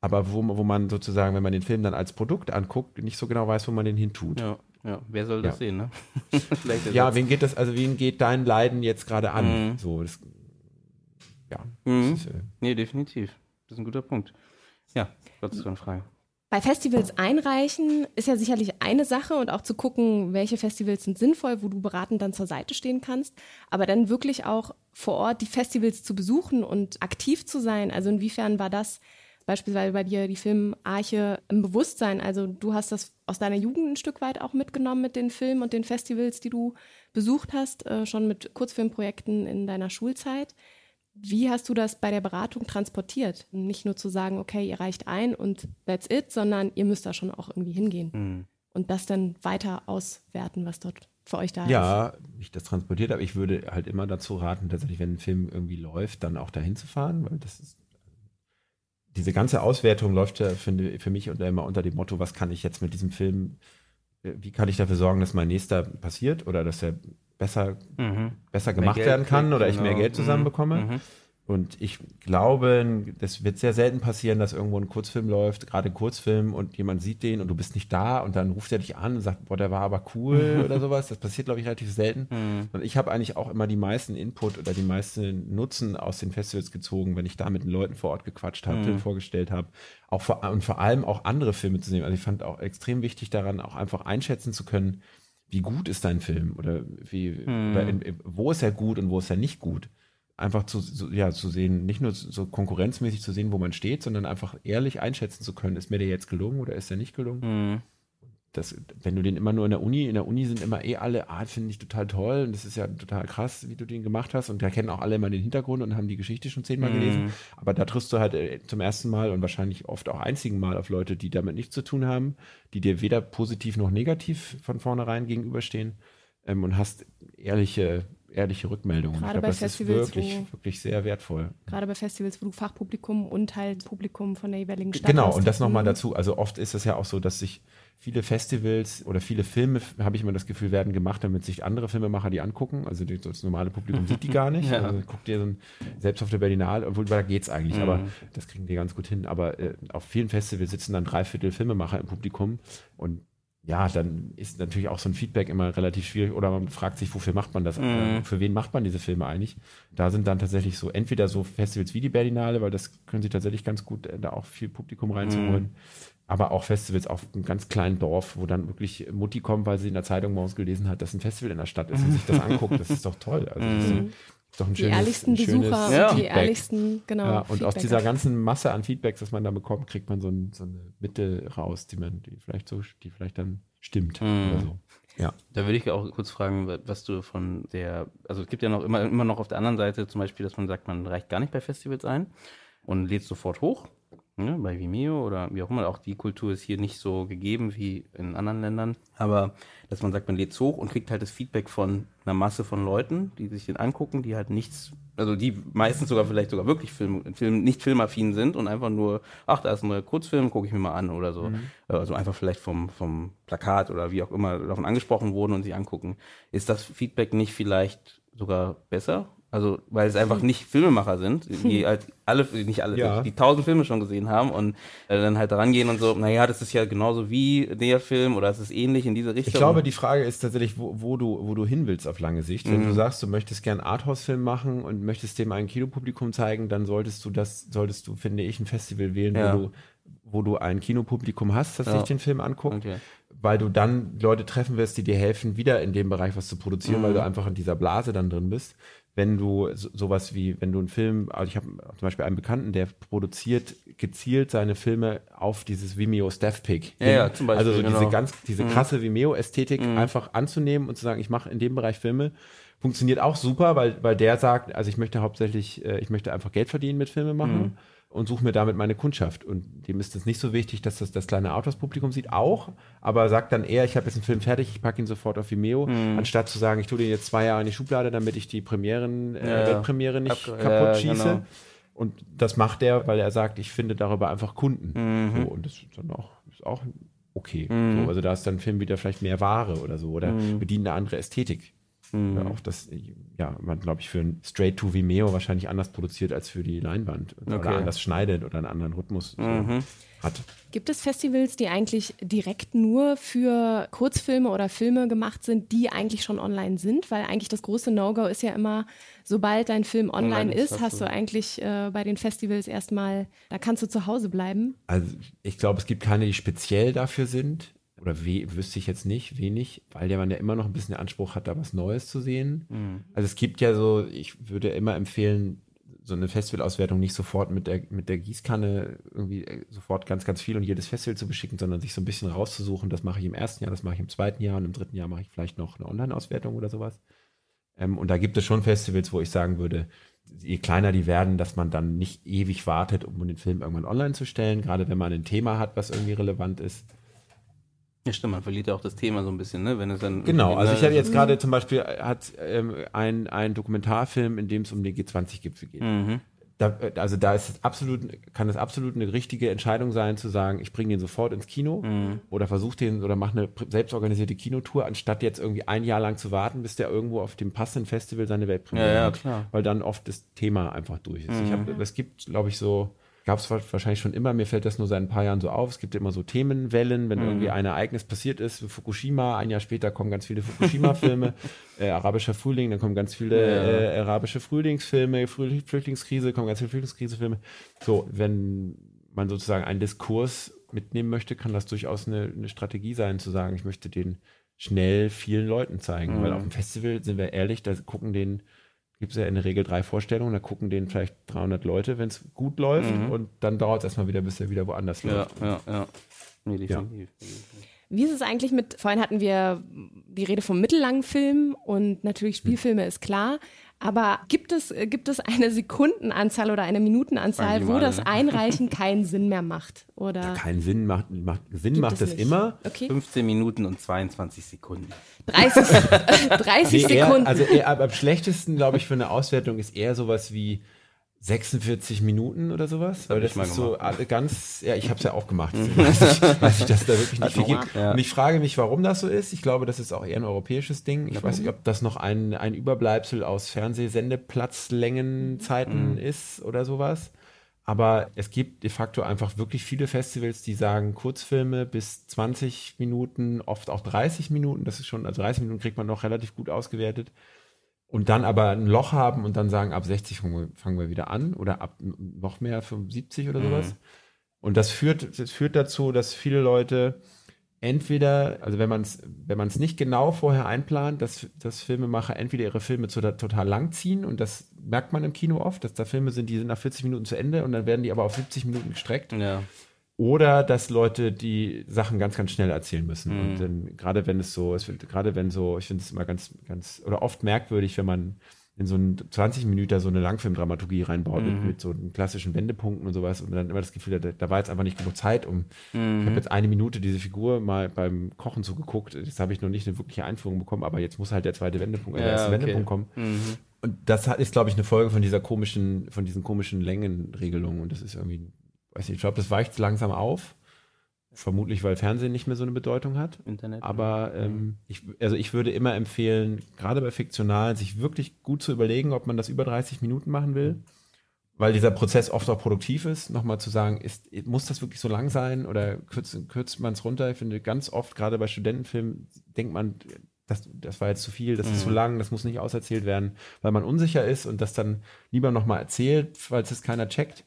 [SPEAKER 2] aber wo, wo man sozusagen, wenn man den Film dann als Produkt anguckt, nicht so genau weiß, wo man den hin tut.
[SPEAKER 1] Ja. Ja, wer soll das ja. sehen, ne? *laughs*
[SPEAKER 2] ja, wen geht das, also wen geht dein Leiden jetzt gerade an? Mhm. So, das ja.
[SPEAKER 1] Mhm. Ist, äh nee, definitiv. Das ist ein guter Punkt. Ja, ist eine Frage?
[SPEAKER 3] Bei Festivals einreichen ist ja sicherlich eine Sache und auch zu gucken, welche Festivals sind sinnvoll, wo du beratend dann zur Seite stehen kannst. Aber dann wirklich auch vor Ort die Festivals zu besuchen und aktiv zu sein. Also inwiefern war das beispielsweise bei dir die Filmarche im Bewusstsein? Also du hast das aus deiner Jugend ein Stück weit auch mitgenommen mit den Filmen und den Festivals, die du besucht hast, äh, schon mit Kurzfilmprojekten in deiner Schulzeit. Wie hast du das bei der Beratung transportiert? Nicht nur zu sagen, okay, ihr reicht ein und that's it, sondern ihr müsst da schon auch irgendwie hingehen mhm. und das dann weiter auswerten, was dort für euch da
[SPEAKER 2] ja, ist. Ja, ich das transportiert, aber ich würde halt immer dazu raten, tatsächlich, wenn ein Film irgendwie läuft, dann auch dahin zu fahren, weil das ist diese ganze Auswertung läuft ja für, für mich unter, immer unter dem Motto, was kann ich jetzt mit diesem Film, äh, wie kann ich dafür sorgen, dass mein nächster passiert oder dass er besser, mhm. besser gemacht werden kann oder ich mehr Geld zusammenbekomme. Mhm. Und ich glaube, das wird sehr selten passieren, dass irgendwo ein Kurzfilm läuft, gerade ein Kurzfilm und jemand sieht den und du bist nicht da und dann ruft er dich an und sagt, boah, der war aber cool *laughs* oder sowas. Das passiert, glaube ich, relativ selten. Mhm. Und ich habe eigentlich auch immer die meisten Input oder die meisten Nutzen aus den Festivals gezogen, wenn ich da mit den Leuten vor Ort gequatscht habe, mhm. Film vorgestellt habe. Auch vor, und vor allem auch andere Filme zu sehen. Also ich fand auch extrem wichtig daran, auch einfach einschätzen zu können, wie gut ist dein Film oder wie, mhm. oder in, wo ist er gut und wo ist er nicht gut einfach zu, so, ja, zu sehen, nicht nur so konkurrenzmäßig zu sehen, wo man steht, sondern einfach ehrlich einschätzen zu können, ist mir der jetzt gelungen oder ist der nicht gelungen? Mhm. Das, wenn du den immer nur in der Uni, in der Uni sind immer eh alle, ah, finde ich total toll und das ist ja total krass, wie du den gemacht hast und da kennen auch alle immer den Hintergrund und haben die Geschichte schon zehnmal mhm. gelesen, aber da triffst du halt äh, zum ersten Mal und wahrscheinlich oft auch einzigen Mal auf Leute, die damit nichts zu tun haben, die dir weder positiv noch negativ von vornherein gegenüberstehen ähm, und hast ehrliche ehrliche Rückmeldungen.
[SPEAKER 3] Gerade ich glaub, bei das Festivals,
[SPEAKER 2] ist wirklich, wo, wirklich sehr wertvoll.
[SPEAKER 3] Gerade bei Festivals, wo du Fachpublikum und halt Publikum von der jeweiligen Stadt
[SPEAKER 2] Genau,
[SPEAKER 3] hast.
[SPEAKER 2] und das nochmal mhm. dazu. Also oft ist es ja auch so, dass sich viele Festivals oder viele Filme, habe ich immer das Gefühl, werden gemacht, damit sich andere Filmemacher die angucken. Also das normale Publikum sieht die gar *laughs* nicht. ja. Also guckt so ein, selbst auf der Berlinale, obwohl da geht es eigentlich, mhm. aber das kriegen die ganz gut hin. Aber äh, auf vielen Festivals sitzen dann drei Viertel Filmemacher im Publikum und ja, dann ist natürlich auch so ein Feedback immer relativ schwierig oder man fragt sich, wofür macht man das? Mhm. Für wen macht man diese Filme eigentlich? Da sind dann tatsächlich so entweder so Festivals wie die Berlinale, weil das können sie tatsächlich ganz gut, äh, da auch viel Publikum reinzuholen. Mhm. Aber auch Festivals auf einem ganz kleinen Dorf, wo dann wirklich Mutti kommt, weil sie in der Zeitung morgens gelesen hat, dass ein Festival in der Stadt ist und sich das *laughs* anguckt. Das ist doch toll. Also mhm.
[SPEAKER 3] Doch ein die schönes, ehrlichsten Besucher
[SPEAKER 2] ja.
[SPEAKER 3] die ehrlichsten, genau.
[SPEAKER 2] Ja, und Feedback aus dieser ganzen Masse an Feedbacks, das man da bekommt, kriegt man so, ein, so eine Mitte raus, die man, die vielleicht so, die vielleicht dann stimmt mhm. oder so.
[SPEAKER 1] Ja. Da würde ich auch kurz fragen, was du von der, also es gibt ja noch immer, immer noch auf der anderen Seite zum Beispiel, dass man sagt, man reicht gar nicht bei Festivals ein und lädt sofort hoch ne, bei Vimeo oder wie auch immer. Auch die Kultur ist hier nicht so gegeben wie in anderen Ländern. Aber dass man sagt, man lädt hoch und kriegt halt das Feedback von einer Masse von Leuten, die sich den angucken, die halt nichts, also die meistens sogar vielleicht sogar wirklich Film, Film nicht filmaffin sind und einfach nur, ach, da ist ein neuer Kurzfilm, gucke ich mir mal an oder so. Mhm. Also einfach vielleicht vom, vom Plakat oder wie auch immer davon angesprochen wurden und sie angucken. Ist das Feedback nicht vielleicht sogar besser also, weil es einfach nicht Filmemacher sind, die *laughs* halt alle, nicht alle, ja. die tausend Filme schon gesehen haben und äh, dann halt daran gehen und so, naja, das ist ja genauso wie der Film oder es ist ähnlich in diese Richtung.
[SPEAKER 2] Ich glaube, die Frage ist tatsächlich, wo, wo du, wo du hin willst auf lange Sicht. Wenn mhm. du sagst, du möchtest gern Arthouse-Film machen und möchtest dem ein Kinopublikum zeigen, dann solltest du das, solltest du, finde ich, ein Festival wählen, ja. wo du, wo du ein Kinopublikum hast, das ja. sich den Film anguckt. Okay weil du dann Leute treffen wirst, die dir helfen, wieder in dem Bereich was zu produzieren, mhm. weil du einfach in dieser Blase dann drin bist wenn du so, sowas wie, wenn du einen Film, also ich habe zum Beispiel einen Bekannten, der produziert gezielt seine Filme auf dieses Vimeo Staff Pick.
[SPEAKER 1] Ja, ja, zum Beispiel.
[SPEAKER 2] Also so genau. diese ganz, diese mhm. krasse Vimeo-Ästhetik mhm. einfach anzunehmen und zu sagen, ich mache in dem Bereich Filme. Funktioniert auch super, weil, weil der sagt, also ich möchte hauptsächlich, äh, ich möchte einfach Geld verdienen mit Filme machen. Mhm und suche mir damit meine Kundschaft. Und dem ist es nicht so wichtig, dass das das kleine Autorspublikum sieht, auch, aber sagt dann eher, ich habe jetzt einen Film fertig, ich packe ihn sofort auf Vimeo, mhm. anstatt zu sagen, ich tue den jetzt zwei Jahre in die Schublade, damit ich die Premieren, äh, ja, Weltpremiere nicht Ab, kaputt schieße. Genau. Und das macht er, weil er sagt, ich finde darüber einfach Kunden. Mhm. So, und das ist dann auch, ist auch okay. Mhm. So, also da ist dann Film wieder vielleicht mehr Ware oder so oder mhm. bedient eine andere Ästhetik. Mhm. Ja, auch das, ja, man glaube ich für ein Straight to Vimeo wahrscheinlich anders produziert als für die Leinwand okay. oder anders schneidet oder einen anderen Rhythmus mhm. so hat.
[SPEAKER 3] Gibt es Festivals, die eigentlich direkt nur für Kurzfilme oder Filme gemacht sind, die eigentlich schon online sind? Weil eigentlich das große No-Go ist ja immer, sobald dein Film online, online ist, hast, hast du eigentlich äh, bei den Festivals erstmal, da kannst du zu Hause bleiben.
[SPEAKER 2] Also ich glaube, es gibt keine, die speziell dafür sind oder wüsste ich jetzt nicht, wenig, weil der man ja immer noch ein bisschen den Anspruch hat, da was Neues zu sehen. Mhm. Also es gibt ja so, ich würde immer empfehlen, so eine Festivalauswertung nicht sofort mit der, mit der Gießkanne irgendwie äh, sofort ganz, ganz viel und jedes Festival zu beschicken, sondern sich so ein bisschen rauszusuchen, das mache ich im ersten Jahr, das mache ich im zweiten Jahr und im dritten Jahr mache ich vielleicht noch eine Online-Auswertung oder sowas. Ähm, und da gibt es schon Festivals, wo ich sagen würde, je kleiner die werden, dass man dann nicht ewig wartet, um den Film irgendwann online zu stellen, gerade wenn man ein Thema hat, was irgendwie relevant ist.
[SPEAKER 1] Ja, stimmt, man verliert ja auch das Thema so ein bisschen, ne? Wenn es dann.
[SPEAKER 2] Genau, also ich hatte jetzt gerade zum Beispiel hat ähm, ein, ein Dokumentarfilm, in dem es um den G20-Gipfel geht. Mhm. da, also da ist es absolut, kann es absolut eine richtige Entscheidung sein, zu sagen, ich bringe den sofort ins Kino
[SPEAKER 1] Mhm.
[SPEAKER 2] oder versuche den oder mache eine selbstorganisierte Kinotour, anstatt jetzt irgendwie ein Jahr lang zu warten, bis der irgendwo auf dem passenden Festival seine Weltpremiere
[SPEAKER 1] Ja, ja,
[SPEAKER 2] hat.
[SPEAKER 1] klar. Mhm.
[SPEAKER 2] Weil dann oft das Thema einfach durch ist. Ich hab, es gibt, glaube ich, so, gab es wahrscheinlich schon immer, mir fällt das nur seit ein paar Jahren so auf, es gibt immer so Themenwellen, wenn
[SPEAKER 1] Mhm.
[SPEAKER 2] irgendwie ein Ereignis passiert ist, Fukushima, ein Jahr später kommen ganz viele Fukushima-Filme, *laughs* äh, arabischer Frühling, dann kommen ganz viele
[SPEAKER 1] Ja.
[SPEAKER 2] äh, arabische Frühlingsfilme, Früh Flüchtlingskrise, kommen ganz viele Flüchtlingskrisefilme. So, wenn man sozusagen einen Diskurs mitnehmen möchte, kann das durchaus eine, eine Strategie sein, zu sagen, ich möchte den schnell vielen Leuten zeigen.
[SPEAKER 1] Mhm.
[SPEAKER 2] Weil auf dem Festival, sind wir ehrlich, da gucken den, gibt es ja in der Regel drei Vorstellungen, da gucken den vielleicht 300 Leute, wenn es gut läuft
[SPEAKER 1] Mhm.
[SPEAKER 2] und dann dauert es erstmal wieder, bis er wieder woanders
[SPEAKER 1] Ja,
[SPEAKER 2] läuft.
[SPEAKER 1] ja, ja. Nee, definitiv.
[SPEAKER 3] Wie ist es eigentlich mit, vorhin hatten wir die Rede vom mittellangen Film und natürlich Spielfilme ist klar, aber gibt es, äh, gibt es eine Sekundenanzahl oder eine Minutenanzahl, wo das. Einreichen keinen Sinn mehr macht? Oder
[SPEAKER 2] Keinen Sinn macht, macht Sinn
[SPEAKER 3] gibt
[SPEAKER 2] macht
[SPEAKER 3] es
[SPEAKER 2] das
[SPEAKER 3] nicht?
[SPEAKER 2] immer.
[SPEAKER 3] Okay,
[SPEAKER 1] 15 Minuten und 22 Sekunden.
[SPEAKER 3] 30, 30 *laughs*
[SPEAKER 2] Nee, eher,
[SPEAKER 3] Sekunden.
[SPEAKER 2] also eher, am am schlechtesten, glaube ich, für eine Auswertung ist eher sowas wie 46 Minuten oder sowas.
[SPEAKER 1] hab
[SPEAKER 2] Weil
[SPEAKER 1] ich
[SPEAKER 2] das ist so
[SPEAKER 1] gemacht.
[SPEAKER 2] ganz, ja, ich habe es ja auch gemacht. *laughs* weiß, ich, dass da wirklich nicht viel gibt.
[SPEAKER 1] Ja.
[SPEAKER 2] Und ich frage mich, warum das so ist. Ich glaube, das ist auch eher ein europäisches Ding. Ich weiß nicht, ob das noch ein, ein Überbleibsel aus Fernsehsendeplatzlängenzeiten ist oder sowas. Aber es gibt de facto einfach wirklich viele Festivals, die sagen Kurzfilme bis 20 Minuten, oft auch 30 Minuten. Das ist schon, also 30 Minuten kriegt man noch relativ gut ausgewertet. Und dann aber ein Loch haben und dann sagen, ab 60 fangen wir, fangen wir wieder an oder ab noch mehr, 75 oder sowas. Und das führt, das führt dazu, dass viele Leute entweder, also wenn man es wenn man es nicht genau vorher einplant, dass, dass Filmemacher entweder ihre Filme zu, total lang ziehen und das merkt man im Kino oft, dass da Filme sind, die sind nach 40 Minuten zu Ende und dann werden die aber auf 70 Minuten gestreckt.
[SPEAKER 1] Ja.
[SPEAKER 2] Oder dass Leute die Sachen ganz, ganz schnell erzählen müssen.
[SPEAKER 1] Mhm.
[SPEAKER 2] Und dann, gerade wenn es so, es gerade wenn so, ich finde es immer ganz, ganz, oder oft merkwürdig, wenn man in so einen 20 Minuten so eine Langfilmdramaturgie reinbaut mit,
[SPEAKER 1] Mhm.
[SPEAKER 2] mit so einen klassischen Wendepunkten und sowas und dann immer das Gefühl, da, da war jetzt einfach nicht genug Zeit, um
[SPEAKER 1] Mhm.
[SPEAKER 2] ich habe jetzt eine Minute diese Figur mal beim Kochen zugeguckt. Jetzt habe ich noch nicht eine wirkliche Einführung bekommen, aber jetzt muss halt der zweite Wendepunkt, äh, der
[SPEAKER 1] Ja,
[SPEAKER 2] erste
[SPEAKER 1] okay.
[SPEAKER 2] Wendepunkt kommen.
[SPEAKER 1] Mhm.
[SPEAKER 2] Und das hat, ist, glaube ich, eine Folge von dieser komischen, von diesen komischen Längenregelungen. Und das ist irgendwie, weiß nicht, ich glaube, das weicht langsam auf. Vermutlich, weil Fernsehen nicht mehr so eine Bedeutung hat.
[SPEAKER 1] Internet.
[SPEAKER 2] Aber ähm, ich, also ich würde immer empfehlen, gerade bei Fiktionalen, sich wirklich gut zu überlegen, ob man das über 30 Minuten machen will. Weil dieser Prozess oft auch produktiv ist, nochmal zu sagen, ist, muss das wirklich so lang sein oder kürzt, kürzt man es runter? Ich finde, ganz oft, gerade bei Studentenfilmen, denkt man, das, das war jetzt zu viel, das ist zu
[SPEAKER 1] Mhm.
[SPEAKER 2] lang, das muss nicht auserzählt werden, weil man unsicher ist und das dann lieber nochmal erzählt, falls es keiner checkt.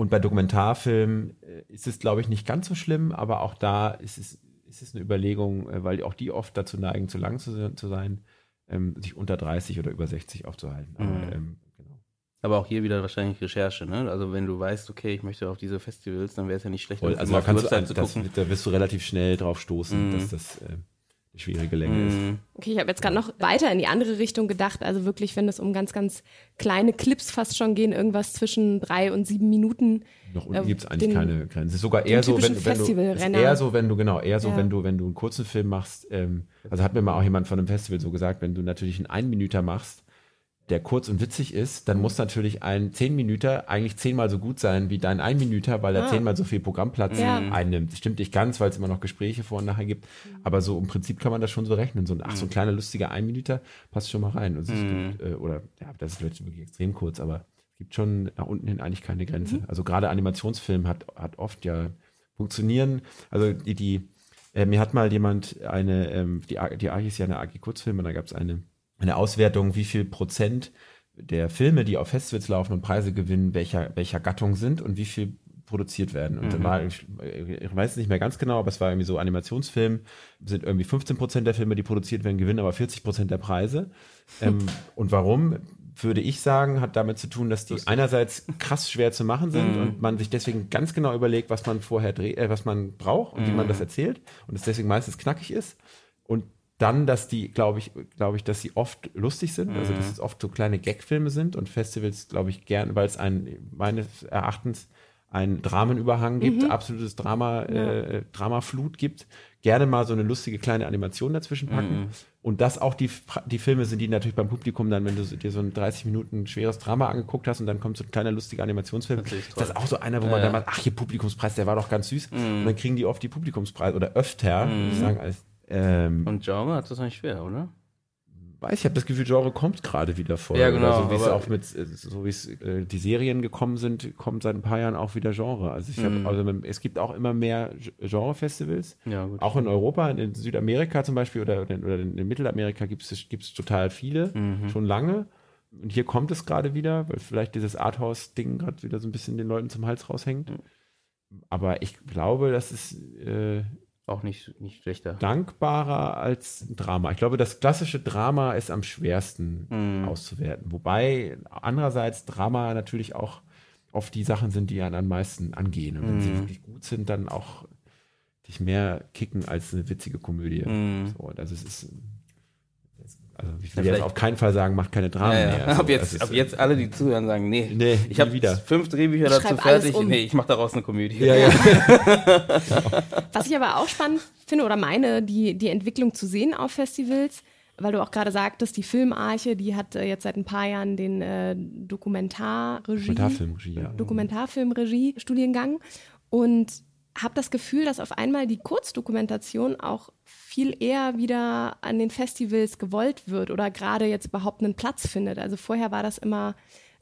[SPEAKER 2] Und bei Dokumentarfilmen äh, ist es, glaube ich, nicht ganz so schlimm, aber auch da ist es, ist es eine Überlegung, äh, weil auch die oft dazu neigen, zu lang zu, zu sein, ähm, sich unter 30 oder über 60 aufzuhalten. Aber,
[SPEAKER 1] Mhm.
[SPEAKER 2] ähm, genau.
[SPEAKER 1] Aber auch hier wieder wahrscheinlich Recherche, ne? Also wenn du weißt, okay, ich möchte auf diese Festivals, dann wäre es ja nicht schlecht,
[SPEAKER 2] Voll, also da, kannst du, das, da wirst du relativ schnell drauf stoßen,
[SPEAKER 1] Mhm.
[SPEAKER 2] dass das äh, eine schwierige Länge ist.
[SPEAKER 1] Mhm.
[SPEAKER 3] Okay, ich habe jetzt gerade noch weiter in die andere Richtung gedacht. Also wirklich, wenn es um ganz, ganz kleine Clips fast schon gehen, irgendwas zwischen drei und sieben Minuten.
[SPEAKER 2] Noch unten
[SPEAKER 3] Äh,
[SPEAKER 2] gibt es eigentlich
[SPEAKER 3] den-
[SPEAKER 2] keine Grenze. Es ist sogar eher so, wenn, wenn du, eher so, wenn du, genau, eher so,
[SPEAKER 3] Ja.
[SPEAKER 2] wenn du, wenn du einen kurzen Film machst, ähm, also hat mir mal auch jemand von einem Festival so gesagt, wenn du natürlich einen Einminüter machst, der kurz und witzig ist, dann muss natürlich ein Zehn-Minüter eigentlich zehnmal so gut sein wie dein Einminüter, weil er
[SPEAKER 3] Ah.
[SPEAKER 2] zehnmal so viel Programmplatz
[SPEAKER 3] Ja.
[SPEAKER 2] einnimmt. Das stimmt nicht ganz, weil es immer noch Gespräche vor und nachher gibt, aber so im Prinzip kann man das schon so rechnen. So ein, ach, so ein kleiner, lustiger Einminüter passt schon mal rein. Und
[SPEAKER 1] Mhm.
[SPEAKER 2] gibt, äh, oder, ja, das ist wirklich extrem kurz, aber es gibt schon nach unten hin eigentlich keine Grenze. Also gerade Animationsfilm hat, hat oft ja funktionieren. Also die, die äh, mir hat mal jemand eine, ähm, die, die AG ist ja eine AG Kurzfilme, da gab es eine, eine Auswertung, wie viel Prozent der Filme, die auf Festivals laufen und Preise gewinnen, welcher, welcher Gattung sind und wie viel produziert werden. Und dann
[SPEAKER 1] Mhm.
[SPEAKER 2] war, ich, ich weiß es nicht mehr ganz genau, aber es war irgendwie so Animationsfilm, sind irgendwie 15 Prozent der Filme, die produziert werden, gewinnen aber 40 Prozent der Preise. ähm, *laughs* und warum? Würde ich sagen, hat damit zu tun, dass die
[SPEAKER 1] Lustig.
[SPEAKER 2] einerseits krass schwer zu machen sind
[SPEAKER 1] Mhm.
[SPEAKER 2] und man sich deswegen ganz genau überlegt, was man vorher dreht, äh, was man braucht und wie man
[SPEAKER 1] Mhm.
[SPEAKER 2] das erzählt und es deswegen meistens knackig ist. Und dann, dass die, glaube ich, glaube ich, dass sie oft lustig sind, also dass
[SPEAKER 1] Mhm.
[SPEAKER 2] es oft so kleine Gagfilme sind und Festivals, glaube ich, gern, weil es ein meines Erachtens einen Dramenüberhang gibt,
[SPEAKER 3] Mhm.
[SPEAKER 2] absolutes Drama, äh, Dramaflut gibt, gerne mal so eine lustige kleine Animation dazwischen packen. Und das auch die, die Filme sind, die natürlich beim Publikum dann, wenn du dir so ein 30 Minuten schweres Drama angeguckt hast und dann kommt so ein kleiner lustiger Animationsfilm,
[SPEAKER 1] Natürlich
[SPEAKER 2] ist das auch so einer, wo man
[SPEAKER 1] Ja,
[SPEAKER 2] dann
[SPEAKER 1] ja.
[SPEAKER 2] mal, ach hier Publikumspreis, der war doch ganz süß. Und dann kriegen die oft die Publikumspreise oder öfter, würde ich sagen, als ähm,
[SPEAKER 1] Und Genre hat das nicht schwer, oder?
[SPEAKER 2] weiß ich habe das Gefühl, Genre kommt gerade wieder voll.
[SPEAKER 1] Ja, genau,
[SPEAKER 2] Oder so wie es auch mit, äh, so wie es äh, die Serien gekommen sind, kommt seit ein paar Jahren auch wieder Genre. Also ich habe,
[SPEAKER 1] Mhm.
[SPEAKER 2] also es gibt auch immer mehr Genre-Festivals.
[SPEAKER 1] Ja, gut.
[SPEAKER 2] Auch in Europa, in Südamerika zum Beispiel oder, in- oder in Mittelamerika gibt es total viele,
[SPEAKER 1] Mhm.
[SPEAKER 2] schon lange. Und hier kommt es gerade wieder, weil vielleicht dieses Arthouse-Ding gerade wieder so ein bisschen den Leuten zum Hals raushängt.
[SPEAKER 1] Mhm.
[SPEAKER 2] Aber ich glaube, das ist äh,
[SPEAKER 1] Auch nicht, nicht schlechter.
[SPEAKER 2] dankbarer als Drama. Ich glaube, das klassische Drama ist am schwersten
[SPEAKER 1] Mhm.
[SPEAKER 2] auszuwerten. Wobei andererseits Drama natürlich auch oft die Sachen sind, die einen am meisten angehen. Und wenn sie
[SPEAKER 1] Mhm.
[SPEAKER 2] wirklich gut sind, dann auch dich mehr kicken als eine witzige Komödie.
[SPEAKER 1] Mhm.
[SPEAKER 2] So, also es ist also ich
[SPEAKER 1] Ja,
[SPEAKER 2] will jetzt
[SPEAKER 1] vielleicht-
[SPEAKER 2] auf keinen Fall sagen, macht keine Dramen
[SPEAKER 1] Ja, ja.
[SPEAKER 2] mehr. So,
[SPEAKER 1] ab, jetzt, ab jetzt alle, die zuhören, sagen, nee,
[SPEAKER 2] Nee,
[SPEAKER 1] ich habe
[SPEAKER 2] wieder.
[SPEAKER 1] fünf Drehbücher
[SPEAKER 3] Ich
[SPEAKER 1] dazu fertig.
[SPEAKER 3] um.
[SPEAKER 1] Nee, ich mache daraus eine Komödie.
[SPEAKER 2] Ja, ja. *laughs*
[SPEAKER 3] Was ich aber auch spannend finde oder meine, die, die Entwicklung zu sehen auf Festivals, weil du auch gerade sagtest, die Filmarche, die hat äh, jetzt seit ein paar Jahren den äh, Dokumentarregie,
[SPEAKER 2] Dokumentarfilmregie, ja.
[SPEAKER 3] Dokumentarfilmregie-Studiengang und habe das Gefühl, dass auf einmal die Kurzdokumentation auch viel eher wieder an den Festivals gewollt wird oder gerade jetzt überhaupt einen Platz findet. Also vorher war das immer,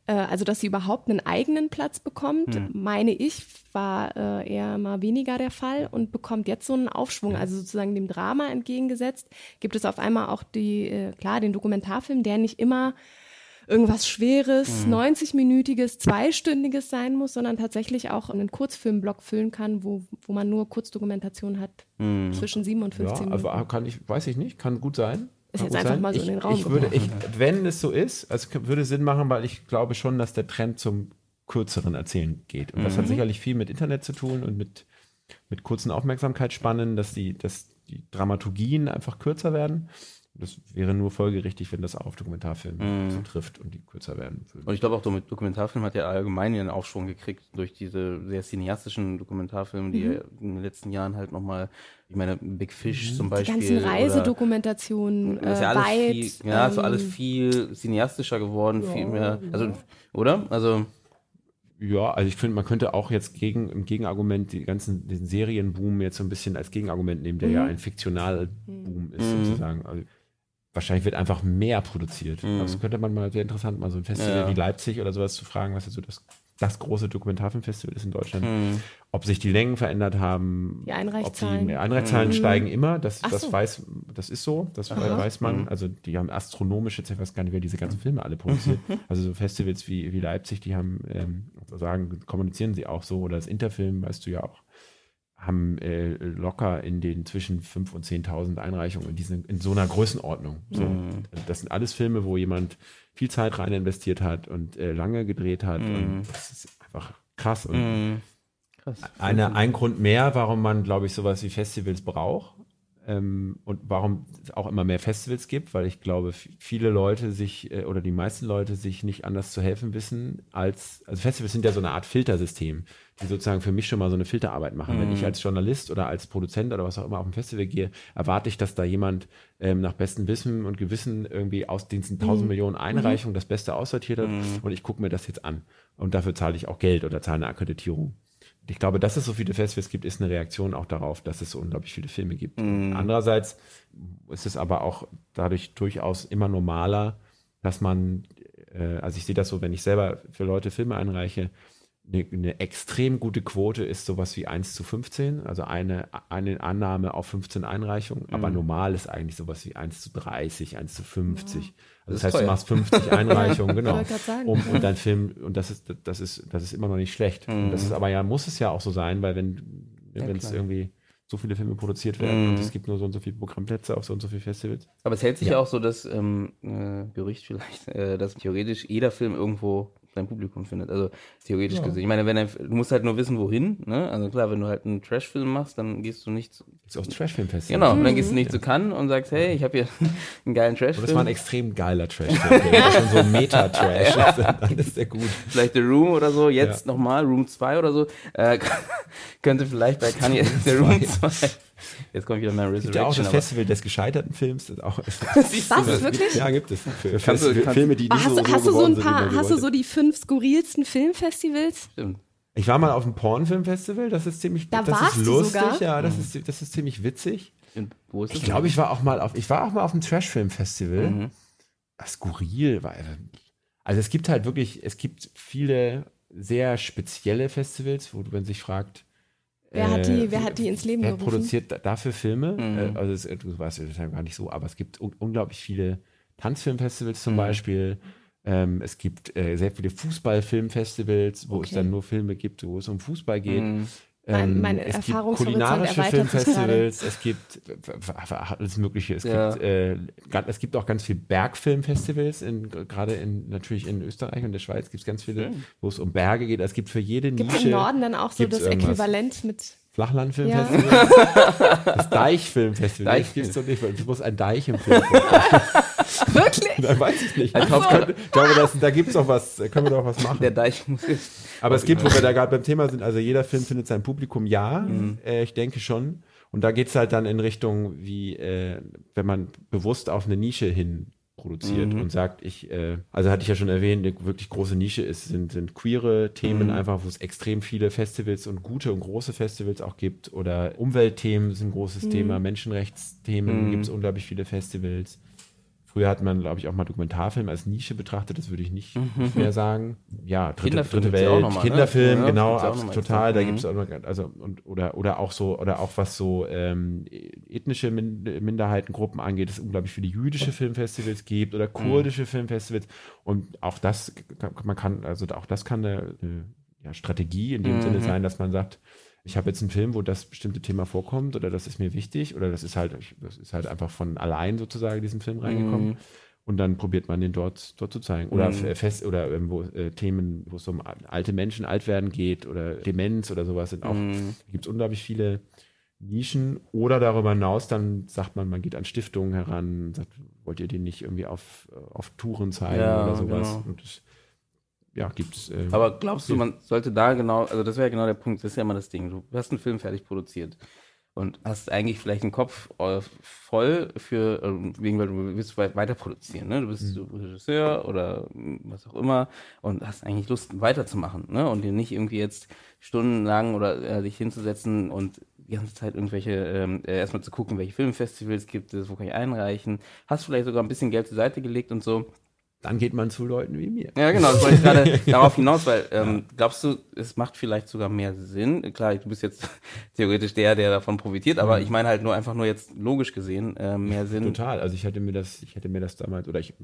[SPEAKER 3] äh, also dass sie überhaupt einen eigenen Platz bekommt, meine ich, war äh, eher mal weniger der Fall und bekommt jetzt so einen Aufschwung. Also sozusagen dem Drama entgegengesetzt gibt es auf einmal auch die, äh, klar, den Dokumentarfilm, der nicht immer irgendwas Schweres, 90-minütiges, zweistündiges sein muss, sondern tatsächlich auch einen Kurzfilmblock füllen kann, wo, wo man nur Kurzdokumentation hat zwischen 7 und 15
[SPEAKER 2] Ja,
[SPEAKER 3] Minuten.
[SPEAKER 2] aber kann ich, weiß ich nicht, kann gut sein.
[SPEAKER 3] Ist jetzt einfach
[SPEAKER 2] sein.
[SPEAKER 3] mal so
[SPEAKER 2] ich,
[SPEAKER 3] in den Raum
[SPEAKER 2] ich würde, ich. Wenn es so ist, also es würde Sinn machen, weil ich glaube schon, dass der Trend zum kürzeren Erzählen geht. Und das
[SPEAKER 3] Mhm.
[SPEAKER 2] hat sicherlich viel mit Internet zu tun und mit, mit kurzen Aufmerksamkeitsspannen, dass die, dass die Dramaturgien einfach kürzer werden. Das wäre nur folgerichtig, wenn das auch auf Dokumentarfilme so trifft und die kürzer werden.
[SPEAKER 1] Und ich glaube auch, Doku- Dokumentarfilm hat ja allgemein einen Aufschwung gekriegt durch diese sehr cineastischen Dokumentarfilme, die ja in den letzten Jahren halt nochmal, ich meine, Big Fish zum
[SPEAKER 3] die
[SPEAKER 1] Beispiel.
[SPEAKER 3] ganzen
[SPEAKER 1] oder-
[SPEAKER 3] Reisedokumentationen, äh,
[SPEAKER 1] ja alles
[SPEAKER 3] weit.
[SPEAKER 1] viel, ja, ist so alles
[SPEAKER 3] ähm,
[SPEAKER 1] viel cineastischer geworden, viel mehr, also, oder? Also,
[SPEAKER 2] Ja, also ich finde, man könnte auch jetzt gegen, im Gegenargument die ganzen, den Serienboom jetzt so ein bisschen als Gegenargument nehmen, der ja ein Fiktionalboom ist
[SPEAKER 1] Mhm.
[SPEAKER 2] sozusagen. Also wahrscheinlich wird einfach mehr produziert.
[SPEAKER 1] Mhm.
[SPEAKER 2] Das könnte man mal sehr interessant, mal so ein Festival
[SPEAKER 1] Ja.
[SPEAKER 2] wie Leipzig oder sowas zu fragen, was jetzt so das, das große Dokumentarfilmfestival ist in Deutschland.
[SPEAKER 1] Mhm.
[SPEAKER 2] Ob sich die Längen verändert haben,
[SPEAKER 3] Die
[SPEAKER 2] ob
[SPEAKER 3] Einreichzahlen.
[SPEAKER 2] die Einreichzahlen steigen immer, das,
[SPEAKER 3] Ach
[SPEAKER 2] das
[SPEAKER 3] so.
[SPEAKER 2] weiß, das ist so, das
[SPEAKER 3] Aha.
[SPEAKER 2] weiß man.
[SPEAKER 1] Mhm.
[SPEAKER 2] Also die haben astronomische, ich weiß gar nicht, wer diese ganzen Filme alle produziert. *laughs* also so Festivals wie, wie Leipzig, die haben, ähm, sagen, kommunizieren sie auch so, oder das Interfilm, weißt du ja auch, haben äh, locker in den zwischen 5.000 und 10.000 Einreichungen in, diesen, in so einer Größenordnung. So.
[SPEAKER 1] Mhm.
[SPEAKER 2] Das sind alles Filme, wo jemand viel Zeit rein investiert hat und äh, lange gedreht hat.
[SPEAKER 1] Mhm.
[SPEAKER 2] Und das ist einfach krass. Und
[SPEAKER 1] Mhm. Krass.
[SPEAKER 2] eine, ein Grund mehr, warum man, glaube ich, sowas wie Festivals braucht ähm, und warum es auch immer mehr Festivals gibt, weil ich glaube, viele Leute sich äh, oder die meisten Leute sich nicht anders zu helfen wissen als, also Festivals sind ja so eine Art Filtersystem, die sozusagen für mich schon mal so eine Filterarbeit machen. Wenn ich als Journalist oder als Produzent oder was auch immer auf ein Festival gehe, erwarte ich, dass da jemand ähm, nach bestem Wissen und Gewissen irgendwie aus diesen tausend Millionen Einreichungen das Beste aussortiert hat und ich gucke mir das jetzt an. Und dafür zahle ich auch Geld oder zahle eine Akkreditierung. Und Ich glaube, dass es so viele Festivals gibt, ist eine Reaktion auch darauf, dass es so unglaublich viele Filme gibt. Andererseits ist es aber auch dadurch durchaus immer normaler, dass man, äh, also ich sehe das so, wenn ich selber für Leute Filme einreiche, eine, eine extrem gute Quote ist sowas wie 1 zu 15, also eine, eine Annahme auf 15 Einreichungen, aber normal ist eigentlich sowas wie 1 zu 30, 1 zu 50. Also das,
[SPEAKER 1] ist
[SPEAKER 2] heißt, du machst 50 *laughs* Einreichungen, genau. Um, und dein Film, und das ist, das ist, das ist immer noch nicht schlecht. Und das ist aber ja, muss es ja auch so sein, weil wenn, wenn es
[SPEAKER 1] klar.
[SPEAKER 2] irgendwie so viele Filme produziert werden und es gibt nur so und so viele Programmplätze auf so und so viele Festivals.
[SPEAKER 1] Aber es hält sich ja, auch so das ähm, äh, Gerücht vielleicht, äh, dass theoretisch jeder Film irgendwo dein Publikum findet. Also theoretisch ja. gesehen. Ich meine, wenn er, du musst halt nur wissen, wohin. Ne? Also klar, wenn du halt einen Trashfilm machst, dann gehst du nicht zu.
[SPEAKER 2] Ist auch Trashfilmfest.
[SPEAKER 1] Genau, mhm. dann gehst du nicht ja. zu Cannes und sagst, hey, ich habe hier *laughs* einen geilen Trashfilm.
[SPEAKER 2] Das war ein extrem geiler Trashfilm. das ist schon so Meta-Trash. *laughs* ja. Dann ist der gut.
[SPEAKER 1] Vielleicht The Room oder so, jetzt ja. nochmal, Room 2 oder so. Äh, *laughs* könnte vielleicht bei Kanye The Room 2 Jetzt kommt wieder mehr
[SPEAKER 2] Resurrection. Gibt ja auch das Festival des gescheiterten Films. Das auch, *laughs*
[SPEAKER 3] Was, wirklich?
[SPEAKER 2] Ja, gibt es.
[SPEAKER 3] Für, kannst du, kannst Filme, die nicht hast, so, so hast du so ein paar, Hast du so die fünf skurrilsten Filmfestivals?
[SPEAKER 2] Stimmt. Ich war mal auf dem Pornfilmfestival, das ist ziemlich
[SPEAKER 3] da
[SPEAKER 2] das ist lustig,
[SPEAKER 3] sogar?
[SPEAKER 2] ja, das mhm. ist, das ist ziemlich witzig. wo ist ich glaube, ich war auch mal auf, ich war auch mal auf dem Trashfilmfestival. Mhm. Skurril war, also es gibt halt wirklich, es gibt viele sehr spezielle Festivals, wo man sich fragt,
[SPEAKER 3] Wer, hat die, wer hat die ins Leben
[SPEAKER 2] wer
[SPEAKER 3] gerufen?
[SPEAKER 2] produziert dafür Filme? Mhm. Äh, also es, du weißt es ja gar nicht so, aber es gibt un unglaublich viele Tanzfilmfestivals zum mhm. Beispiel. Ähm, es gibt äh, sehr viele Fußballfilmfestivals, wo okay. es dann nur Filme gibt, wo es um Fußball geht. Mhm.
[SPEAKER 3] Ähm, meine es gibt
[SPEAKER 2] kulinarische Filmfestivals, es gibt alles Mögliche. Es, ja. gibt, äh, es gibt auch ganz viele Bergfilmfestivals, gerade in, natürlich in Österreich und der Schweiz gibt es ganz viele, mhm. wo es um Berge geht. Es gibt für jede
[SPEAKER 3] gibt's
[SPEAKER 2] Nische.
[SPEAKER 3] Gibt im Norden dann auch so das Äquivalent mit
[SPEAKER 2] Flachlandfilmfestival? Ja. Das Deichfilmfestival. Deich gibt es doch nicht, weil es muss ein Deich im Film
[SPEAKER 3] Wirklich?
[SPEAKER 2] Dann weiß ich nicht. Also, könnte, ich glaube, das, da gibt es doch was, da können wir doch was machen.
[SPEAKER 1] Der Deich muss
[SPEAKER 2] Aber es gibt, wo wir da gerade beim Thema sind, also jeder Film findet sein Publikum, ja, mhm. äh, ich denke schon. Und da geht es halt dann in Richtung, wie, äh, wenn man bewusst auf eine Nische hin produziert mhm. und sagt, ich, äh, also hatte ich ja schon erwähnt, eine wirklich große Nische ist, sind, sind queere Themen mhm. einfach, wo es extrem viele Festivals und gute und große Festivals auch gibt oder Umweltthemen sind ein großes mhm. Thema, Menschenrechtsthemen mhm. gibt es unglaublich viele Festivals. Früher hat man, glaube ich, auch mal Dokumentarfilm als Nische betrachtet, das würde ich nicht, nicht mehr sagen. Ja, dritte, dritte Welt, mal, ne? Kinderfilm, ne? genau, ja, total. Da gibt es auch noch, also und oder oder auch so oder auch was so ähm, ethnische Minderheitengruppen angeht, es unglaublich viele jüdische Filmfestivals gibt oder kurdische mhm. Filmfestivals und auch das man kann also auch das kann eine, eine ja, Strategie in dem mhm. Sinne sein, dass man sagt, ich habe jetzt einen Film, wo das bestimmte Thema vorkommt oder das ist mir wichtig oder das ist halt, das ist halt einfach von allein sozusagen in diesen Film reingekommen. Mhm. Und dann probiert man den dort, dort zu zeigen. Oder mhm. fest oder irgendwo äh, Themen, wo es um alte Menschen, alt werden geht oder Demenz oder sowas sind auch, mhm. gibt es unglaublich viele Nischen. Oder darüber hinaus, dann sagt man, man geht an Stiftungen heran, sagt, wollt ihr den nicht irgendwie auf, auf Touren zeigen ja, oder sowas. Genau. Und das, ja, gibt's.
[SPEAKER 1] Äh, Aber glaubst du, man sollte da genau, also das wäre ja genau der Punkt, das ist ja immer das Ding. Du hast einen Film fertig produziert und hast eigentlich vielleicht einen Kopf äh, voll für, äh, wegen, weil du willst weiter produzieren, ne? Du bist mhm. Regisseur oder was auch immer und hast eigentlich Lust weiterzumachen, ne? Und dir nicht irgendwie jetzt stundenlang oder äh, dich hinzusetzen und die ganze Zeit irgendwelche, ähm, äh, erstmal zu gucken, welche Filmfestivals gibt es, wo kann ich einreichen, hast vielleicht sogar ein bisschen Geld zur Seite gelegt und so
[SPEAKER 2] dann geht man zu Leuten wie mir.
[SPEAKER 1] Ja, genau, das wollte ich gerade *laughs* darauf hinaus, weil ähm, glaubst du, es macht vielleicht sogar mehr Sinn? Klar, du bist jetzt *laughs* theoretisch der, der davon profitiert, aber mhm. ich meine halt nur einfach nur jetzt logisch gesehen äh, mehr Sinn.
[SPEAKER 2] Total. Also ich hätte mir das, ich hätte mir das damals, oder ich äh,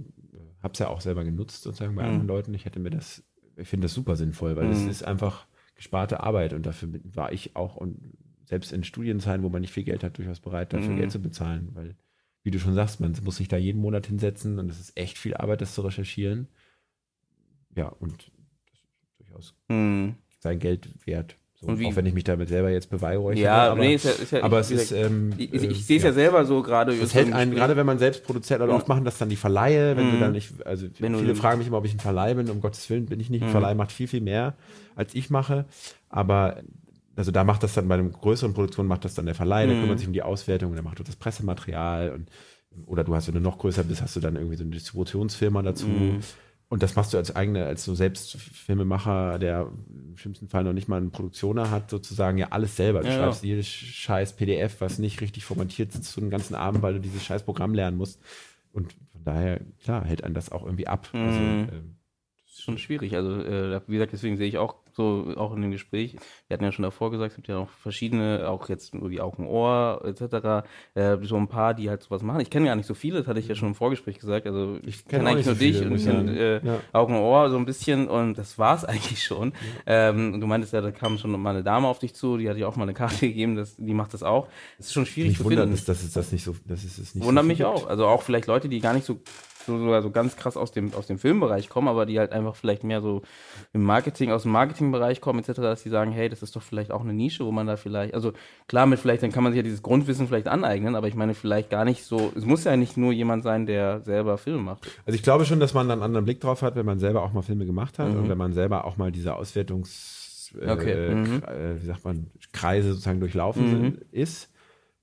[SPEAKER 2] habe es ja auch selber genutzt sozusagen bei mhm. anderen Leuten. Ich hätte mir das, ich finde das super sinnvoll, weil es mhm. ist einfach gesparte Arbeit und dafür war ich auch und selbst in Studienzeiten, wo man nicht viel Geld hat, durchaus bereit, dafür mhm. Geld zu bezahlen, weil wie du schon sagst, man muss sich da jeden Monat hinsetzen und es ist echt viel Arbeit, das zu recherchieren. Ja, und das ist durchaus hm. sein Geld wert. So, auch wenn ich mich damit selber jetzt beweihräuchere.
[SPEAKER 1] Ja, aber, nee, ist ja, ist ja,
[SPEAKER 2] aber es ist. Ähm,
[SPEAKER 1] ich, ich, ich äh, sehe es ja. ja. selber so gerade.
[SPEAKER 2] Es hält einen, gerade wenn man selbst produziert, oder oft machen das dann die Verleihe, wenn mhm. du dann nicht, also wenn viele fragen mich immer, ob ich ein Verleih bin, um Gottes Willen bin ich nicht. Ein mhm. Verleih macht viel, viel mehr, als ich mache. Aber also da macht das dann bei einem größeren Produktion macht das dann der Verleih, mhm. der kümmert sich um die Auswertung, der macht das Pressematerial und oder du hast, wenn du noch größer bist, hast du dann irgendwie so eine Distributionsfirma dazu. Mhm. Und das machst du als eigene, als so selbst Filmemacher, der im schlimmsten Fall noch nicht mal einen Produktioner hat, sozusagen ja alles selber. Du ja, schreibst ja. jedes scheiß PDF, was nicht richtig formatiert sitzt, so einen ganzen Abend, weil du dieses scheiß Programm lernen musst. Und von daher, klar, hält einen das auch irgendwie ab. Also,
[SPEAKER 1] mhm. Also, ähm, schon schwierig. Also, äh, wie gesagt, deswegen sehe ich auch so, auch in dem Gespräch, wir hatten ja schon davor gesagt, es gibt ja noch verschiedene, auch jetzt irgendwie Augen, Ohr, etc., äh, so ein paar, die halt sowas machen. Ich kenne gar nicht so viele, das hatte ich ja schon im Vorgespräch gesagt. Also, ich kenne eigentlich nur so dich und ich kenne äh, ja. Augen, Ohr so ein bisschen und das war's *laughs* eigentlich schon. Ja. Ähm, du meintest ja, da kam schon mal eine Dame auf dich zu, die hat dir auch mal eine Karte *laughs* gegeben, das, die macht das auch. Das ist schon schwierig
[SPEAKER 2] mich zu finden. Ist, dass es das nicht so, das ist es nicht
[SPEAKER 1] Wundert so mich auch. Also auch vielleicht Leute, die gar nicht so so, sogar so ganz krass aus dem, aus dem Filmbereich kommen, aber die halt einfach vielleicht mehr so im Marketing, aus dem Marketingbereich kommen, etc., dass die sagen, hey, das ist doch vielleicht auch eine Nische, wo man da vielleicht, also klar, mit vielleicht, dann kann man sich ja dieses Grundwissen vielleicht aneignen, aber ich meine, vielleicht gar nicht so, es muss ja nicht nur jemand sein, der selber Filme macht.
[SPEAKER 2] Also ich glaube schon, dass man dann einen anderen Blick drauf hat, wenn man selber auch mal Filme gemacht hat mhm. und wenn man selber auch mal diese Auswertungs, äh, okay. mhm. äh, wie sagt man, Kreise sozusagen durchlaufen mhm. ist.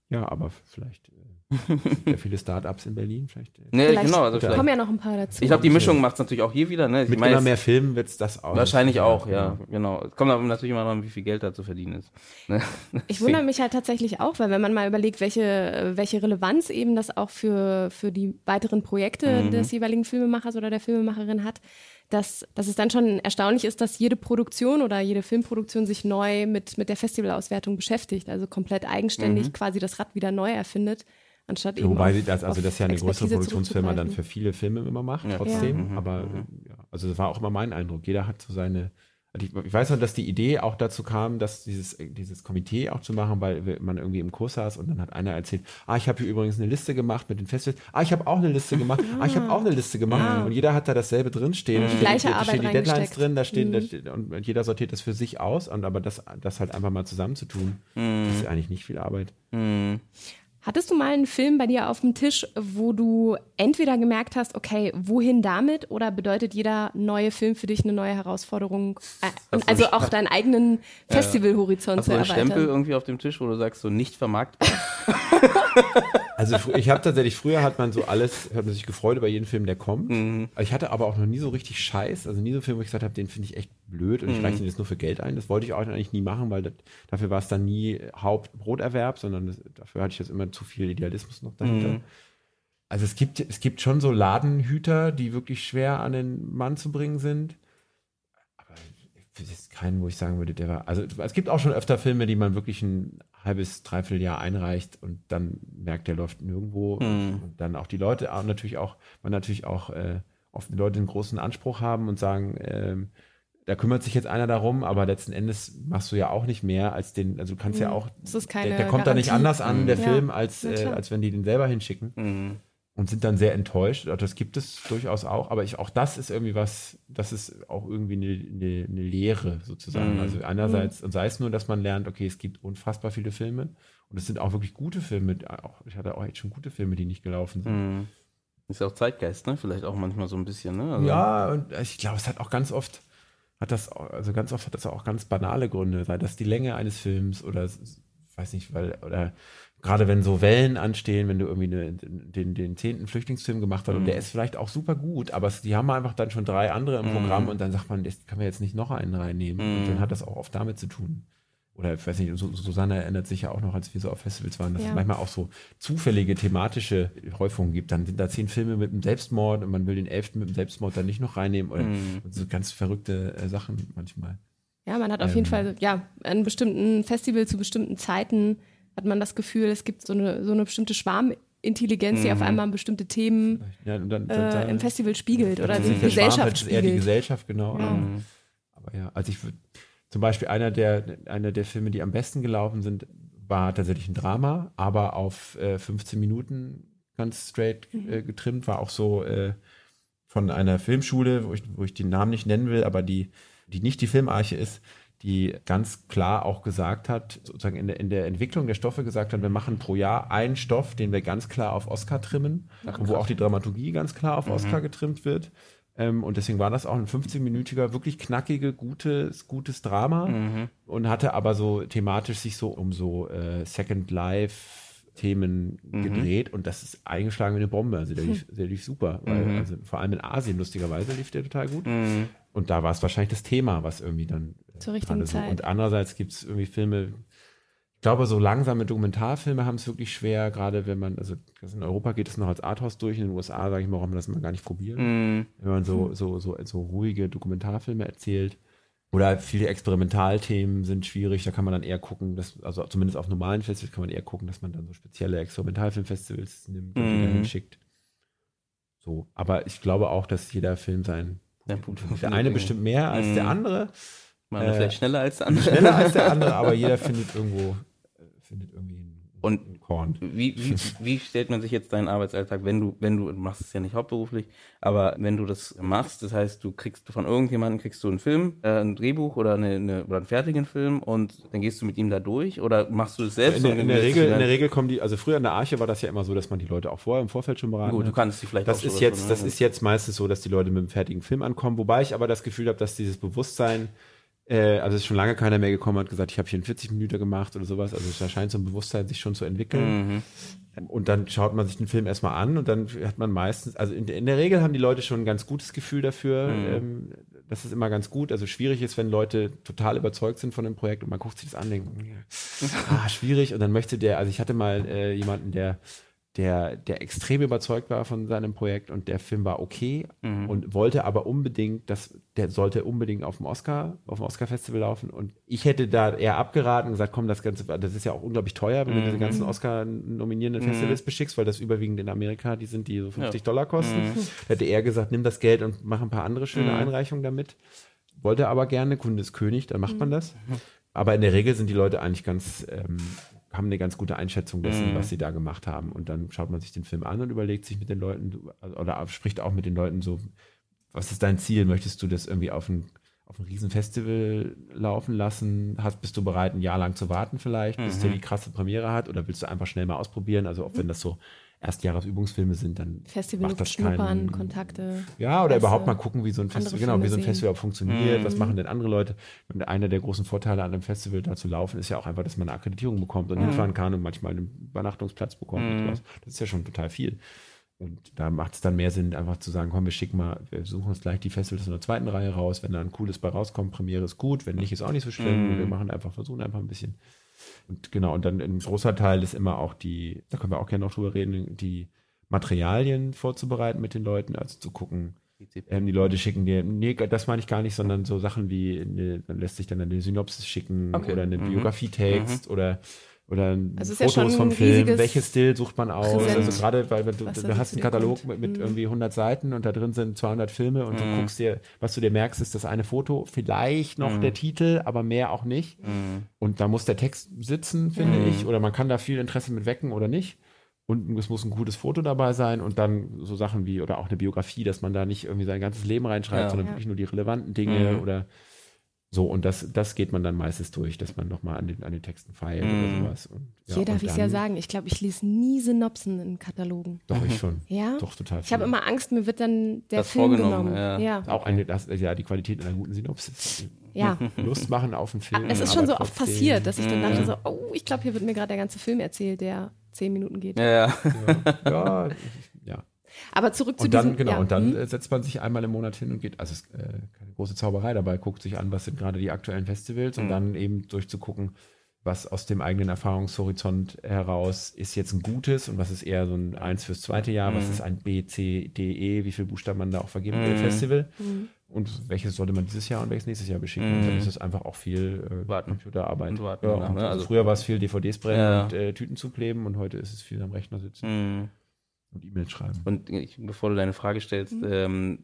[SPEAKER 2] Ja, aber vielleicht *laughs* ja viele Startups in Berlin. Vielleicht,
[SPEAKER 3] äh, nee, vielleicht genau, also vielleicht. kommen ja noch ein paar dazu.
[SPEAKER 1] Ich glaube, die Mischung macht es natürlich auch hier wieder. Ne?
[SPEAKER 2] Mit immer mehr Filmen wird es das auch.
[SPEAKER 1] Wahrscheinlich auch, ja, ja, genau. Es kommt aber natürlich immer noch, wie viel Geld da zu verdienen ist. Ne? *laughs*
[SPEAKER 3] Ich wundere mich halt tatsächlich auch, weil wenn man mal überlegt, welche, welche Relevanz eben das auch für, für die weiteren Projekte mhm. des jeweiligen Filmemachers oder der Filmemacherin hat, dass, dass es dann schon erstaunlich ist, dass jede Produktion oder jede Filmproduktion sich neu mit, mit der Festivalauswertung beschäftigt, also komplett eigenständig mhm. quasi das Rad wieder neu erfindet anstatt
[SPEAKER 2] eben. Wobei sie das, also das ja eine größere Produktionsfirma dann für viele Filme immer macht, ja. trotzdem. Ja. Mhm. Aber mhm. ja, also das war auch immer mein Eindruck. Jeder hat so seine. Also ich, weiß noch, dass die Idee auch dazu kam, dass dieses, dieses Komitee auch zu machen, weil man irgendwie im Kurs saß und dann hat einer erzählt, ah, ich habe hier übrigens eine Liste gemacht mit den Festivals, ah, ich habe auch eine Liste gemacht, ah, ich habe auch eine Liste gemacht
[SPEAKER 3] ah.
[SPEAKER 2] und jeder hat da dasselbe drinstehen.
[SPEAKER 3] Die gleiche
[SPEAKER 2] da
[SPEAKER 3] Arbeit stehen
[SPEAKER 2] die Deadlines drin, da stehen, mhm. da steht, und jeder sortiert das für sich aus und aber das, das halt einfach mal zusammenzutun, mhm. das ist eigentlich nicht viel Arbeit.
[SPEAKER 1] Mhm.
[SPEAKER 3] Hattest du mal einen Film bei dir auf dem Tisch, wo du entweder gemerkt hast, okay, wohin damit oder bedeutet jeder neue Film für dich eine neue Herausforderung? Äh, also auch deinen eigenen Festivalhorizont zu erweitern?
[SPEAKER 1] Stempel irgendwie auf dem Tisch, wo du sagst, so nicht vermarktbar? *laughs*
[SPEAKER 2] Also ich habe tatsächlich, früher hat man so alles, hat man sich gefreut über jeden Film, der kommt. Mhm. Ich hatte aber auch noch nie so richtig Scheiß, also nie so einen Film, wo ich gesagt habe, den finde ich echt blöd und mhm. ich reiche den jetzt nur für Geld ein. Das wollte ich auch eigentlich nie machen, weil das, dafür war es dann nie Hauptbroterwerb, sondern das, dafür hatte ich jetzt immer zu viel Idealismus noch dahinter. Mhm. Also es gibt, es gibt schon so Ladenhüter, die wirklich schwer an den Mann zu bringen sind. Aber es ist keinen, wo ich sagen würde, der war. Also es gibt auch schon öfter Filme, die man wirklich ein halbes, dreiviertel Jahr einreicht und dann merkt, der läuft nirgendwo. Mhm. Und dann auch die Leute auch natürlich auch, man natürlich auch äh, oft die Leute einen großen Anspruch haben und sagen, ähm, da kümmert sich jetzt einer darum, aber letzten Endes machst du ja auch nicht mehr als den, also du kannst mhm. ja auch,
[SPEAKER 3] der,
[SPEAKER 2] der, kommt da nicht anders an, der mhm. Film, als, äh, als wenn die den selber hinschicken.
[SPEAKER 1] Mhm.
[SPEAKER 2] Und sind dann sehr enttäuscht. Das gibt es durchaus auch, aber ich, auch das ist irgendwie was, das ist auch irgendwie eine, eine, eine Lehre sozusagen. Mhm. Also einerseits, und sei es nur, dass man lernt, okay, es gibt unfassbar viele Filme und es sind auch wirklich gute Filme, auch, ich hatte auch echt schon gute Filme, die nicht gelaufen sind.
[SPEAKER 1] Mhm. Ist ja auch Zeitgeist, ne? Vielleicht auch manchmal so ein bisschen, ne?
[SPEAKER 2] Also ja, und ich glaube, es hat auch ganz oft, hat das, also ganz oft hat das auch ganz banale Gründe, sei das die Länge eines Films oder weiß nicht, weil, oder gerade wenn so Wellen anstehen, wenn du irgendwie eine, den, den zehnten Flüchtlingsfilm gemacht hast mhm. und der ist vielleicht auch super gut, aber die haben einfach dann schon drei andere im mhm. Programm und dann sagt man, das kann man jetzt nicht noch einen reinnehmen. Mhm. Und dann hat das auch oft damit zu tun. Oder ich weiß nicht, Susanne erinnert sich ja auch noch, als wir so auf Festivals waren, dass ja. es manchmal auch so zufällige thematische Häufungen gibt. Dann sind da zehn Filme mit einem Selbstmord und man will den elften mit dem Selbstmord dann nicht noch reinnehmen. Oder mhm. so ganz verrückte äh, Sachen manchmal.
[SPEAKER 3] Ja, man hat auf ähm, jeden Fall, ja, an bestimmten Festival zu bestimmten Zeiten hat man das Gefühl, es gibt so eine, so eine bestimmte Schwarmintelligenz, mhm. die auf mhm. einmal bestimmte Themen ja, dann, dann, dann, äh, im Festival spiegelt oder die Gesellschaft spiegelt.
[SPEAKER 2] Eher die Gesellschaft, genau. Ja. Mhm. Aber ja, also ich würde zum Beispiel einer der, einer der Filme, die am besten gelaufen sind, war tatsächlich ein Drama, aber auf äh, 15 Minuten ganz straight mhm. äh, getrimmt, war auch so äh, von einer Filmschule, wo ich, wo ich den Namen nicht nennen will, aber die, die nicht die Filmarche ist, die ganz klar auch gesagt hat, sozusagen in der, in der Entwicklung der Stoffe gesagt hat, wir machen pro Jahr einen Stoff, den wir ganz klar auf Oscar trimmen, Ach, wo auch die Dramaturgie ganz klar auf mhm. Oscar getrimmt wird. Ähm, und deswegen war das auch ein 15-minütiger, wirklich knackige, gutes, gutes Drama mhm. und hatte aber so thematisch sich so um so äh, Second Life Themen mhm. gedreht und das ist eingeschlagen wie eine Bombe. Also der lief, der lief super. Weil, mhm. also vor allem in Asien, lustigerweise, lief der total gut.
[SPEAKER 1] Mhm.
[SPEAKER 2] Und da war es wahrscheinlich das Thema, was irgendwie dann
[SPEAKER 3] zur richtigen
[SPEAKER 2] so. Und andererseits gibt es irgendwie Filme, ich glaube, so langsame Dokumentarfilme haben es wirklich schwer, gerade wenn man, also in Europa geht es noch als Arthouse durch, in den USA, sage ich mal, warum man das mal gar nicht probieren.
[SPEAKER 1] Mm.
[SPEAKER 2] Wenn man so, so, so, so ruhige Dokumentarfilme erzählt. Oder viele Experimentalthemen sind schwierig, da kann man dann eher gucken, dass, also zumindest auf normalen Festivals kann man eher gucken, dass man dann so spezielle Experimentalfilmfestivals nimmt und mm. die dahin schickt. So, aber ich glaube auch, dass jeder Film sein
[SPEAKER 1] der,
[SPEAKER 2] der eine bestimmt mehr als mm. der andere.
[SPEAKER 1] Mal äh, vielleicht schneller als der andere.
[SPEAKER 2] Schneller als der andere, aber jeder *laughs* findet irgendwo, findet irgendwie einen,
[SPEAKER 1] Und Korn. Wie, wie, wie stellt man sich jetzt deinen Arbeitsalltag, wenn du, wenn du, du machst es ja nicht hauptberuflich, aber wenn du das machst, das heißt, du kriegst von irgendjemandem kriegst du einen Film, äh, ein Drehbuch oder, eine, eine, oder einen fertigen Film und dann gehst du mit ihm da durch oder machst du das selbst?
[SPEAKER 2] In der, in der Regel, in der Regel kommen die, also früher in der Arche war das ja immer so, dass man die Leute auch vorher im Vorfeld schon beraten
[SPEAKER 1] Gut, du kannst sie vielleicht
[SPEAKER 2] das auch ist jetzt, Das ist jetzt meistens so, dass die Leute mit einem fertigen Film ankommen, wobei ich aber das Gefühl habe, dass dieses Bewusstsein äh, also ist schon lange keiner mehr gekommen hat gesagt, ich habe hier einen 40 Minuten gemacht oder sowas. Also da scheint so ein Bewusstsein sich schon zu entwickeln. Mhm. Und dann schaut man sich den Film erstmal an und dann hat man meistens, also in, in der Regel haben die Leute schon ein ganz gutes Gefühl dafür. Mhm. Ähm, das ist immer ganz gut. Also schwierig ist, wenn Leute total überzeugt sind von dem Projekt und man guckt sich das an, denkt, ah, schwierig. Und dann möchte der, also ich hatte mal äh, jemanden, der der, der extrem überzeugt war von seinem Projekt und der Film war okay mhm. und wollte aber unbedingt, dass der sollte unbedingt auf dem Oscar, auf dem Oscar-Festival laufen. Und ich hätte da eher abgeraten und gesagt, komm, das Ganze, das ist ja auch unglaublich teuer, wenn mhm. du diese ganzen Oscar-nominierenden mhm. Festivals beschickst, weil das überwiegend in Amerika, die sind, die so 50 ja. Dollar kosten. Mhm. Hätte er gesagt, nimm das Geld und mach ein paar andere schöne mhm. Einreichungen damit. Wollte aber gerne, Kunde ist König, dann macht man mhm. das. Aber in der Regel sind die Leute eigentlich ganz ähm, haben eine ganz gute Einschätzung dessen, mhm. was sie da gemacht haben. Und dann schaut man sich den Film an und überlegt sich mit den Leuten oder spricht auch mit den Leuten so, was ist dein Ziel? Möchtest du das irgendwie auf ein, auf ein Riesenfestival laufen lassen? Hast, bist du bereit, ein Jahr lang zu warten vielleicht, bis mhm. der die krasse Premiere hat? Oder willst du einfach schnell mal ausprobieren? Also auch wenn das so Erstjahresübungsfilme sind, dann
[SPEAKER 3] Festival macht das keinen, Kontakte.
[SPEAKER 2] Ja, oder überhaupt mal gucken, wie so ein Festival, genau, wie so ein Festival funktioniert, mhm. was machen denn andere Leute. Und einer der großen Vorteile an einem Festival da zu laufen, ist ja auch einfach, dass man eine Akkreditierung bekommt und mhm. hinfahren kann und manchmal einen Übernachtungsplatz bekommt mhm. und sowas. Das ist ja schon total viel. Und da macht es dann mehr Sinn, einfach zu sagen, komm, wir schicken mal, wir suchen uns gleich die Festivals in der zweiten Reihe raus. Wenn da ein cooles bei rauskommt, Premiere ist gut. Wenn nicht, ist auch nicht so schlimm. Mhm. Wir machen einfach, versuchen einfach ein bisschen und genau, und dann ein großer Teil ist immer auch die, da können wir auch gerne noch drüber reden, die Materialien vorzubereiten mit den Leuten, also zu gucken, ähm, die Leute schicken dir, nee, das meine ich gar nicht, sondern so Sachen wie, eine, dann lässt sich dann eine Synopsis schicken okay. oder einen mhm. Biografietext mhm. oder oder also Fotos ja vom Film, welches Still sucht man aus? Präsent, also gerade, weil du, du hast einen Katalog mit, mit mhm. irgendwie 100 Seiten und da drin sind 200 Filme und mhm. du guckst dir, was du dir merkst, ist das eine Foto, vielleicht noch mhm. der Titel, aber mehr auch nicht. Mhm. Und da muss der Text sitzen, finde mhm. ich, oder man kann da viel Interesse mit wecken oder nicht. Und es muss ein gutes Foto dabei sein und dann so Sachen wie, oder auch eine Biografie, dass man da nicht irgendwie sein ganzes Leben reinschreibt, ja. sondern ja. wirklich nur die relevanten Dinge mhm. oder so, und das, das geht man dann meistens durch, dass man nochmal an den, an den Texten feilt mm. oder mhm. sowas. Und,
[SPEAKER 3] ja, Hier darf ich ja sagen, ich glaube, ich lese nie Synopsen in Katalogen.
[SPEAKER 2] Doch, ich schon.
[SPEAKER 3] Ja?
[SPEAKER 2] Doch, total.
[SPEAKER 3] Viel. Ich habe immer Angst, mir wird dann der das Film genommen.
[SPEAKER 2] Ja. ja. Auch eine, das, ja, die Qualität einer guten Synopsis.
[SPEAKER 3] Ja. *laughs*
[SPEAKER 2] Lust machen auf einen Film.
[SPEAKER 3] Es ist schon so oft passiert, dass ich dann dachte so, oh, ich glaube, hier wird mir gerade der ganze Film erzählt, der zehn Minuten geht.
[SPEAKER 1] Ja, ja.
[SPEAKER 2] ja, ja.
[SPEAKER 3] Aber zurück zu
[SPEAKER 2] und dann,
[SPEAKER 3] diesem,
[SPEAKER 2] Genau, ja. und dann hm? setzt man sich einmal im Monat hin und geht, also es ist äh, keine große Zauberei dabei, guckt sich an, was sind gerade die aktuellen Festivals mhm. und dann eben durchzugucken, was aus dem eigenen Erfahrungshorizont heraus ist jetzt ein gutes und was ist eher so ein Eins fürs zweite Jahr, mhm. was ist ein B, C, D, E, wie viel Buchstaben man da auch vergeben mhm. Festival mhm. und welches sollte man dieses Jahr und welches nächstes Jahr beschicken. Und dann mhm. ist es einfach auch viel äh, warten. Computerarbeit. Und warten, ja, und ne? also, früher war es viel DVDs brennen ja. und äh, Tüten zukleben und heute ist es viel am Rechner sitzen. Und E-Mails schreiben.
[SPEAKER 1] Und ich, bevor du deine Frage stellst, mhm. ähm,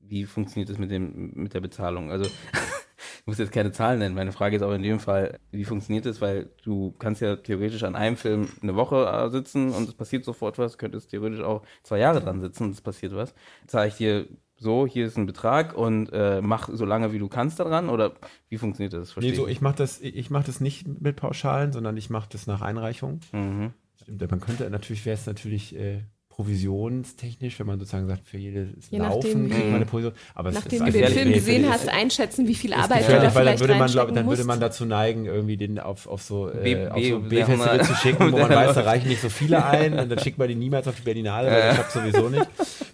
[SPEAKER 1] wie funktioniert das mit dem mit der Bezahlung? Also *laughs* ich muss jetzt keine Zahlen nennen. Meine Frage ist auch in dem Fall, wie funktioniert das? Weil du kannst ja theoretisch an einem Film eine Woche äh, sitzen und es passiert sofort was. Du könntest theoretisch auch zwei Jahre dran sitzen und es passiert was. Zahle ich dir so, hier ist ein Betrag und äh, mach so lange wie du kannst daran oder wie funktioniert das?
[SPEAKER 2] Verstehe nee, so, ich mache das, ich mach das nicht mit Pauschalen, sondern ich mache das nach Einreichung. Mhm. Stimmt, man könnte natürlich, wäre es natürlich äh, provisionstechnisch, wenn man sozusagen sagt, für jedes Je Laufen
[SPEAKER 3] nachdem,
[SPEAKER 2] kriegt man eine Provision.
[SPEAKER 3] Aber nachdem du den Film gesehen hast, einschätzen, wie viel Arbeit
[SPEAKER 2] du da weil dann würde man, glaub, dann würde man dazu neigen, irgendwie den auf, auf so äh, B-Festival zu schicken, wo *laughs* man weiß, da reichen nicht so viele *laughs* ein und dann schickt man die niemals auf die Berlinale, weil ich habe sowieso nicht.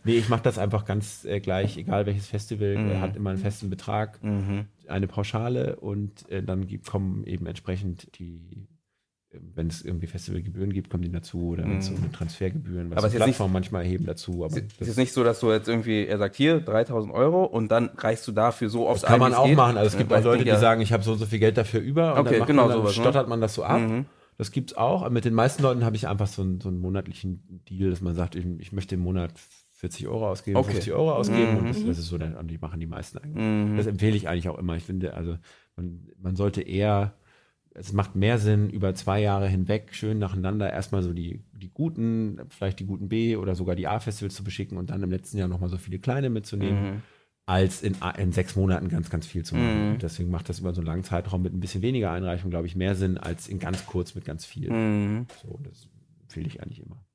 [SPEAKER 2] Nee, ich mache das einfach ganz äh, gleich, egal welches Festival, mhm. hat immer einen festen Betrag, mhm. eine Pauschale und äh, dann kommen eben entsprechend die wenn es irgendwie Festivalgebühren gibt, kommen die dazu oder wenn es mm. um Transfergebühren, was aber die Plattformen manchmal erheben dazu. Aber
[SPEAKER 1] es ist nicht so, dass du jetzt irgendwie, er sagt hier 3000 Euro und dann reichst du dafür so oft
[SPEAKER 2] Das kann man auch geht. machen. Also es gibt auch Leute, die sagen, ich habe so und so viel Geld dafür über und okay, dann, genau man, dann sowas, ne? stottert ne? man das so ab. Mhm. Das gibt's auch. Aber mit den meisten Leuten habe ich einfach so einen, so einen monatlichen Deal, dass man sagt, ich, ich möchte im Monat 40 Euro ausgeben, okay. 50 Euro ausgeben mhm. und das, das, ist so, dann, die machen die meisten eigentlich. Mhm. Das empfehle ich eigentlich auch immer. Ich finde, also man, man sollte eher es macht mehr Sinn, über zwei Jahre hinweg schön nacheinander erstmal so die, die guten, vielleicht die guten B oder sogar die A-Festivals zu beschicken und dann im letzten Jahr nochmal so viele kleine mitzunehmen.
[SPEAKER 1] Mhm.
[SPEAKER 2] als in, in sechs Monaten ganz, ganz viel zu machen.
[SPEAKER 1] Mhm.
[SPEAKER 2] Deswegen macht das über so einen langen Zeitraum mit ein bisschen weniger Einreichung, glaube ich, mehr Sinn, als in ganz kurz mit ganz viel.
[SPEAKER 1] Mhm.
[SPEAKER 2] So, das empfehle ich eigentlich immer.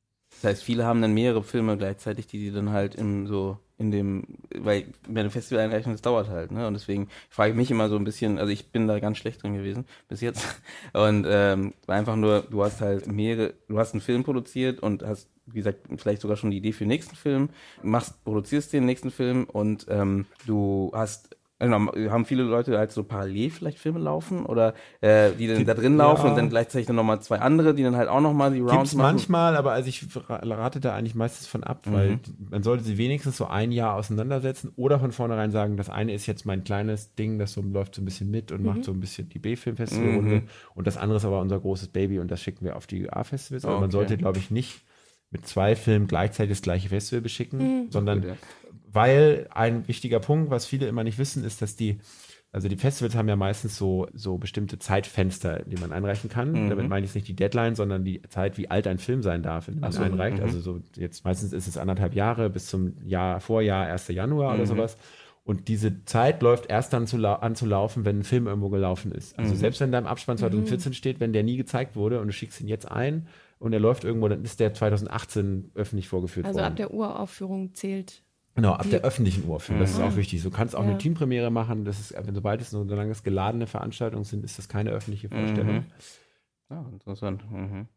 [SPEAKER 1] Das heißt, viele haben dann mehrere Filme gleichzeitig, die sie dann halt im so in dem, weil bei einer Festivaleinreichung, das dauert halt, ne? Und deswegen frage ich mich immer so ein bisschen, also ich bin da ganz schlecht drin gewesen bis jetzt. *laughs* Und ähm, einfach nur, du hast halt mehrere, du hast einen Film produziert und hast, wie gesagt, vielleicht sogar schon die Idee für den nächsten Film, machst, produzierst den nächsten Film und ähm, du hast Genau, haben viele Leute halt so parallel vielleicht Filme laufen oder äh, die dann da drin laufen
[SPEAKER 2] Ja.
[SPEAKER 1] und dann gleichzeitig dann nochmal zwei andere, die dann halt auch nochmal die Rounds
[SPEAKER 2] Gibt's
[SPEAKER 1] machen.
[SPEAKER 2] manchmal, aber also ich ra- rate da eigentlich meistens von ab,
[SPEAKER 1] Mhm.
[SPEAKER 2] weil man sollte sie wenigstens so ein Jahr auseinandersetzen oder von vornherein sagen, das eine ist jetzt mein kleines Ding, das so läuft so ein bisschen mit und macht so ein bisschen die B-Filmfestivalrunde
[SPEAKER 1] Mhm.
[SPEAKER 2] und das andere ist aber unser großes Baby und das schicken wir auf die A-Festivals. Aber man
[SPEAKER 1] Okay.
[SPEAKER 2] sollte, glaube ich, nicht mit zwei Filmen gleichzeitig das gleiche Festival beschicken, sondern
[SPEAKER 1] Gut, ja.
[SPEAKER 2] Weil ein wichtiger Punkt, was viele immer nicht wissen, ist, dass die, also die Festivals haben ja meistens so, so bestimmte Zeitfenster, die man einreichen kann.
[SPEAKER 1] Mhm.
[SPEAKER 2] Damit meine ich nicht die Deadline, sondern die Zeit, wie alt ein Film sein darf, wenn man
[SPEAKER 1] so,
[SPEAKER 2] einreicht.
[SPEAKER 1] mhm.
[SPEAKER 2] Also so jetzt meistens ist es anderthalb Jahre bis zum Jahr, Vorjahr, 1. Januar
[SPEAKER 1] Mhm.
[SPEAKER 2] oder sowas. Und diese Zeit läuft erst dann zu lau an zu laufen, wenn ein Film irgendwo gelaufen ist.
[SPEAKER 1] Mhm.
[SPEAKER 2] Also selbst wenn da im Abspann 2014 steht, wenn der nie gezeigt wurde und du schickst ihn jetzt ein und er läuft irgendwo, dann ist der 2018 öffentlich vorgeführt
[SPEAKER 3] Also
[SPEAKER 2] worden.
[SPEAKER 3] ab der Uraufführung zählt.
[SPEAKER 2] Genau, ab der öffentlichen Urführung. Das ist
[SPEAKER 3] Mhm.
[SPEAKER 2] auch wichtig. Du kannst auch
[SPEAKER 3] Ja.
[SPEAKER 2] eine Teampremiere machen. Das ist, sobald es nur solange es geladene Veranstaltungen sind, ist das keine öffentliche Vorstellung.
[SPEAKER 1] Mhm. Ja, interessant. Mhm.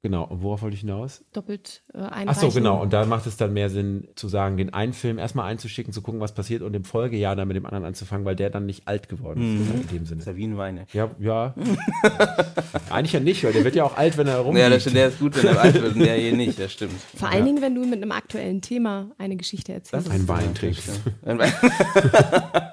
[SPEAKER 2] Genau. Und worauf wollte ich hinaus?
[SPEAKER 3] Doppelt äh,
[SPEAKER 2] Ach
[SPEAKER 3] einreichen.
[SPEAKER 2] so, genau. Und da macht es dann mehr Sinn zu sagen, den einen Film erstmal einzuschicken, zu gucken, was passiert und im Folgejahr dann mit dem anderen anzufangen, weil der dann nicht alt geworden ist
[SPEAKER 1] Mhm.
[SPEAKER 2] in dem Sinne.
[SPEAKER 1] ist ja wie ein Wein. ey.
[SPEAKER 2] Ja, ja. *laughs* Eigentlich ja nicht, weil der wird ja auch alt, wenn er rumliegt.
[SPEAKER 1] Ja, das stimmt, der ist gut, wenn er alt wird und der hier nicht, das stimmt.
[SPEAKER 3] Vor allen Dingen, wenn du mit einem aktuellen Thema eine Geschichte erzählst.
[SPEAKER 2] Ein Wein trinkst. *laughs*
[SPEAKER 1] Ein Wein. *laughs*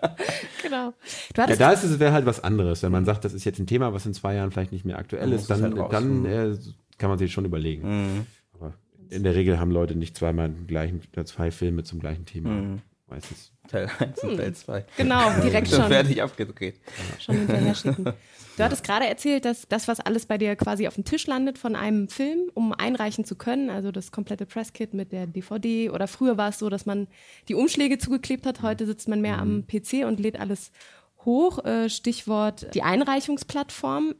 [SPEAKER 3] Genau. Du
[SPEAKER 2] Ja, da ist es wäre halt was anderes. Wenn man sagt, das ist jetzt ein Thema, was in zwei Jahren vielleicht nicht mehr aktuell ist, dann,
[SPEAKER 1] halt raus.
[SPEAKER 2] dann
[SPEAKER 1] Mhm.
[SPEAKER 2] äh, kann man sich schon überlegen.
[SPEAKER 1] Mhm.
[SPEAKER 2] Aber in der Regel haben Leute nicht zweimal gleichen, zwei Filme zum gleichen Thema.
[SPEAKER 1] Mhm.
[SPEAKER 2] Meistens.
[SPEAKER 1] Teil 1 und Teil 2.
[SPEAKER 3] genau direkt
[SPEAKER 1] Schon fertig abgedreht.
[SPEAKER 3] schon hinterher schicken. *laughs* Du hattest gerade erzählt, dass das, was alles bei dir quasi auf dem Tisch landet von einem Film, um einreichen zu können, also das komplette Presskit mit der DVD oder früher war es so, dass man die Umschläge zugeklebt hat, heute sitzt man mehr am PC und lädt alles hoch. Äh, Stichwort die Einreichungsplattform.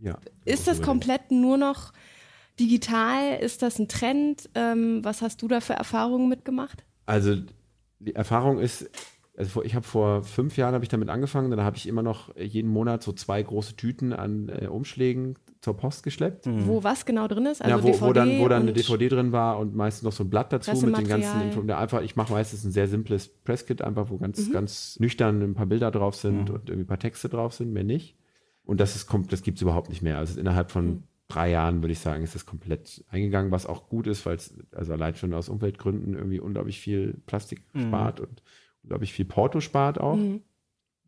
[SPEAKER 2] Ja.
[SPEAKER 3] Ist das komplett nur noch digital? Ist das ein Trend? Ähm, was hast du da für Erfahrungen mitgemacht?
[SPEAKER 2] Also die Erfahrung ist, also ich habe vor fünf Jahren habe ich damit angefangen, dann habe ich immer noch jeden Monat so zwei große Tüten an äh, Umschlägen zur Post geschleppt.
[SPEAKER 3] Wo was genau drin ist? Also
[SPEAKER 2] ja, wo,
[SPEAKER 3] DVD
[SPEAKER 2] wo dann, wo dann eine DVD drin war und meistens noch so ein Blatt dazu mit den ganzen
[SPEAKER 3] Pressematerial.
[SPEAKER 2] Info. Ja, einfach, ich mache meistens ein sehr simples Presskit, einfach, wo
[SPEAKER 3] Mhm.
[SPEAKER 2] ganz, ganz nüchtern ein paar Bilder drauf sind und irgendwie ein paar Texte drauf sind, mehr nicht. Und das ist kommt, das gibt's überhaupt nicht mehr. Also innerhalb von
[SPEAKER 3] Mhm.
[SPEAKER 2] Drei Jahren würde ich sagen, ist das komplett eingegangen, was auch gut ist, weil es also allein schon aus Umweltgründen irgendwie unglaublich viel Plastik spart und unglaublich viel Porto spart auch
[SPEAKER 3] Mhm.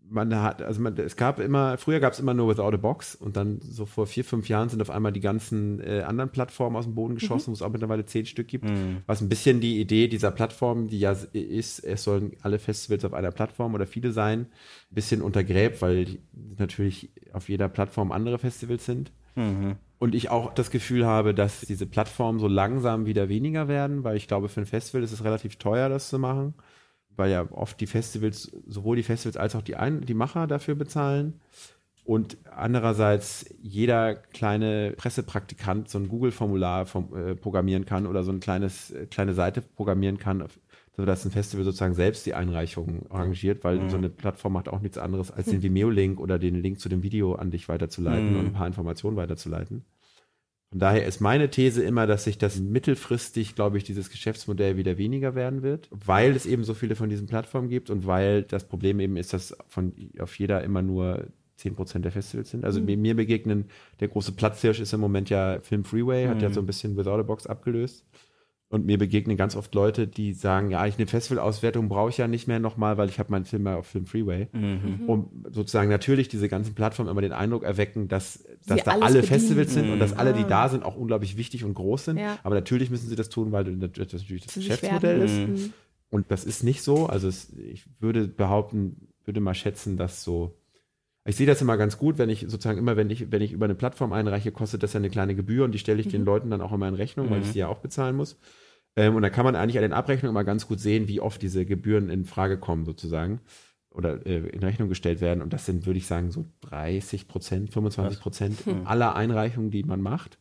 [SPEAKER 2] man hat, also man, es gab immer, früher gab es immer nur Without a Box und dann so vor vier, fünf Jahren sind auf einmal die ganzen äh, anderen Plattformen aus dem Boden geschossen, wo es auch mittlerweile zehn Stück gibt. Was ein bisschen die Idee dieser Plattform, die ja ist, es sollen alle Festivals auf einer Plattform oder viele sein, ein bisschen untergräbt, weil natürlich auf jeder Plattform andere Festivals sind. Und ich auch das Gefühl habe, dass diese Plattformen so langsam wieder weniger werden, weil ich glaube, für ein Festival ist es relativ teuer, das zu machen weil ja oft die Festivals, sowohl die Festivals als auch die, Ein die Macher dafür bezahlen. Und andererseits jeder kleine Pressepraktikant so ein Google-Formular äh, programmieren kann oder so ein kleines, äh, kleine Seite programmieren kann, sodass ein Festival sozusagen selbst die Einreichung arrangiert, weil so eine Plattform macht auch nichts anderes, als den Vimeo-Link oder den Link zu dem Video an dich weiterzuleiten
[SPEAKER 1] Mhm.
[SPEAKER 2] und ein paar Informationen weiterzuleiten. Von daher ist meine These immer, dass sich das mittelfristig, glaube ich, dieses Geschäftsmodell wieder weniger werden wird, weil es eben so viele von diesen Plattformen gibt und weil das Problem eben ist, dass von auf jeder immer nur 10% der Festivals sind. Also mir, mir begegnen, der große Platzhirsch ist im Moment ja Film Freeway, hat ja so ein bisschen Without a Box abgelöst. Und mir begegnen ganz oft Leute, die sagen, ja, ich eine Festivalauswertung brauche ich ja nicht mehr nochmal, weil ich habe meinen Film ja auf Film Freeway. Um sozusagen natürlich diese ganzen Plattformen immer den Eindruck erwecken, dass, dass
[SPEAKER 3] Sie
[SPEAKER 2] da alle
[SPEAKER 3] bedienen.
[SPEAKER 2] Festivals sind und dass alle, die
[SPEAKER 3] Ah.
[SPEAKER 2] da sind, auch unglaublich wichtig und groß sind.
[SPEAKER 3] Ja.
[SPEAKER 2] Aber natürlich müssen sie das tun, weil das das natürlich das Geschäftsmodell ist.
[SPEAKER 3] Mhm.
[SPEAKER 2] Und das ist nicht so. Also es, ich würde behaupten, würde mal schätzen, dass so Ich sehe das immer ganz gut, wenn ich sozusagen immer, wenn ich, wenn ich über eine Plattform einreiche, kostet das ja eine kleine Gebühr und die stelle ich mhm. den Leuten dann auch immer in Rechnung, weil ich sie ja auch bezahlen muss. Ähm, und da kann man eigentlich an den Abrechnungen immer ganz gut sehen, wie oft diese Gebühren in Frage kommen, sozusagen. Oder äh, in Rechnung gestellt werden. Und das sind, würde ich sagen, so 30 Prozent, 25 Prozent hm. aller Einreichungen, die man macht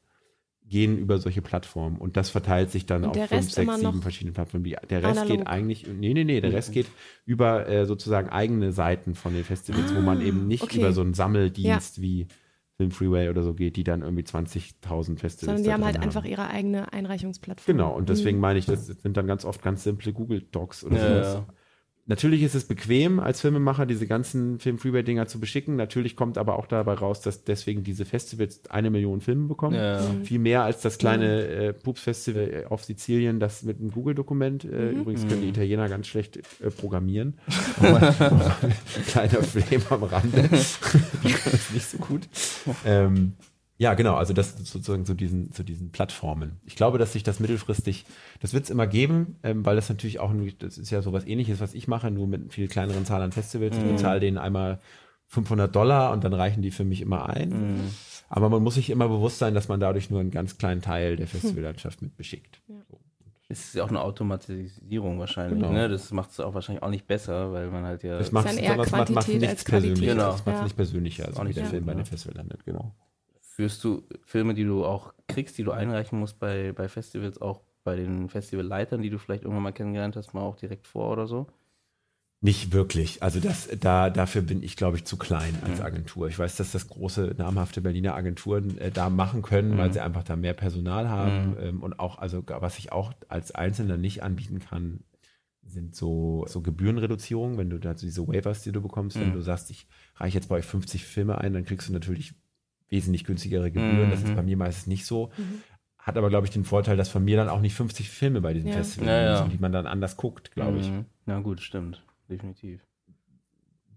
[SPEAKER 2] gehen über solche Plattformen und das verteilt sich dann auf fünf, sechs, sieben verschiedene Plattformen. Die, der Rest analog. geht eigentlich, nee, nee, nee, der Rest geht über äh, sozusagen eigene Seiten von den Festivals, ah, wo man eben nicht okay. über so einen Sammeldienst ja. wie Film Freeway oder so geht, die dann irgendwie 20.000 Festivals
[SPEAKER 3] Sondern die haben halt haben. einfach ihre eigene Einreichungsplattform.
[SPEAKER 2] Genau, und deswegen mhm. meine ich, das sind dann ganz oft ganz simple Google Docs oder ja, sowas. Ja. Natürlich ist es bequem als Filmemacher, diese ganzen Film-Freeway-Dinger zu beschicken. Natürlich kommt aber auch dabei raus, dass deswegen diese Festivals eine Million Filme bekommen. Ja. Mhm. Viel mehr als das kleine äh, Pups-Festival auf Sizilien, das mit einem Google-Dokument. Äh, mhm. Übrigens können die mhm. Italiener ganz schlecht äh, programmieren. *laughs* *laughs* Kleiner Flame am Rande. *laughs* das nicht so gut. Ähm, ja, genau, also das sozusagen zu diesen, zu diesen Plattformen. Ich glaube, dass sich das mittelfristig, das wird es immer geben, ähm, weil das natürlich auch, das ist ja sowas ähnliches, was ich mache, nur mit viel kleineren Zahl an Festivals. Mhm. Ich bezahle denen einmal 500 Dollar und dann reichen die für mich immer ein. Mhm. Aber man muss sich immer bewusst sein, dass man dadurch nur einen ganz kleinen Teil der *laughs* Festivallandschaft mit beschickt. Ja. So.
[SPEAKER 1] Ist ja auch eine Automatisierung wahrscheinlich. Genau. Ne? Das macht es auch wahrscheinlich auch nicht besser, weil man halt ja.
[SPEAKER 2] Das macht es macht, macht nichts persönlich. Genau. Das macht es nicht persönlicher, also wie der Film bei einem Festival landet, genau.
[SPEAKER 1] Führst du Filme, die du auch kriegst, die du einreichen musst bei, bei Festivals, auch bei den Festivalleitern, die du vielleicht irgendwann mal kennengelernt hast, mal auch direkt vor oder so?
[SPEAKER 2] Nicht wirklich. Also das, da, dafür bin ich, glaube ich, zu klein als. Agentur. Ich weiß, dass das große, namhafte Berliner Agenturen äh, da machen können, mhm. weil sie einfach da mehr Personal haben. Mhm. Ähm, und auch, also was ich auch als Einzelner nicht anbieten kann, sind so, so Gebührenreduzierungen, wenn du da diese Waivers, die du bekommst, wenn mhm. du sagst, ich reiche jetzt bei euch 50 Filme ein, dann kriegst du natürlich wesentlich günstigere Gebühren. Mhm. Das ist mhm. bei mir meistens nicht so. Mhm. Hat aber, glaube ich, den Vorteil, dass von mir dann auch nicht 50 Filme bei diesem ja. Festival ja, sind, die man dann anders guckt, glaube ich.
[SPEAKER 1] Mhm. Na gut, stimmt. Definitiv.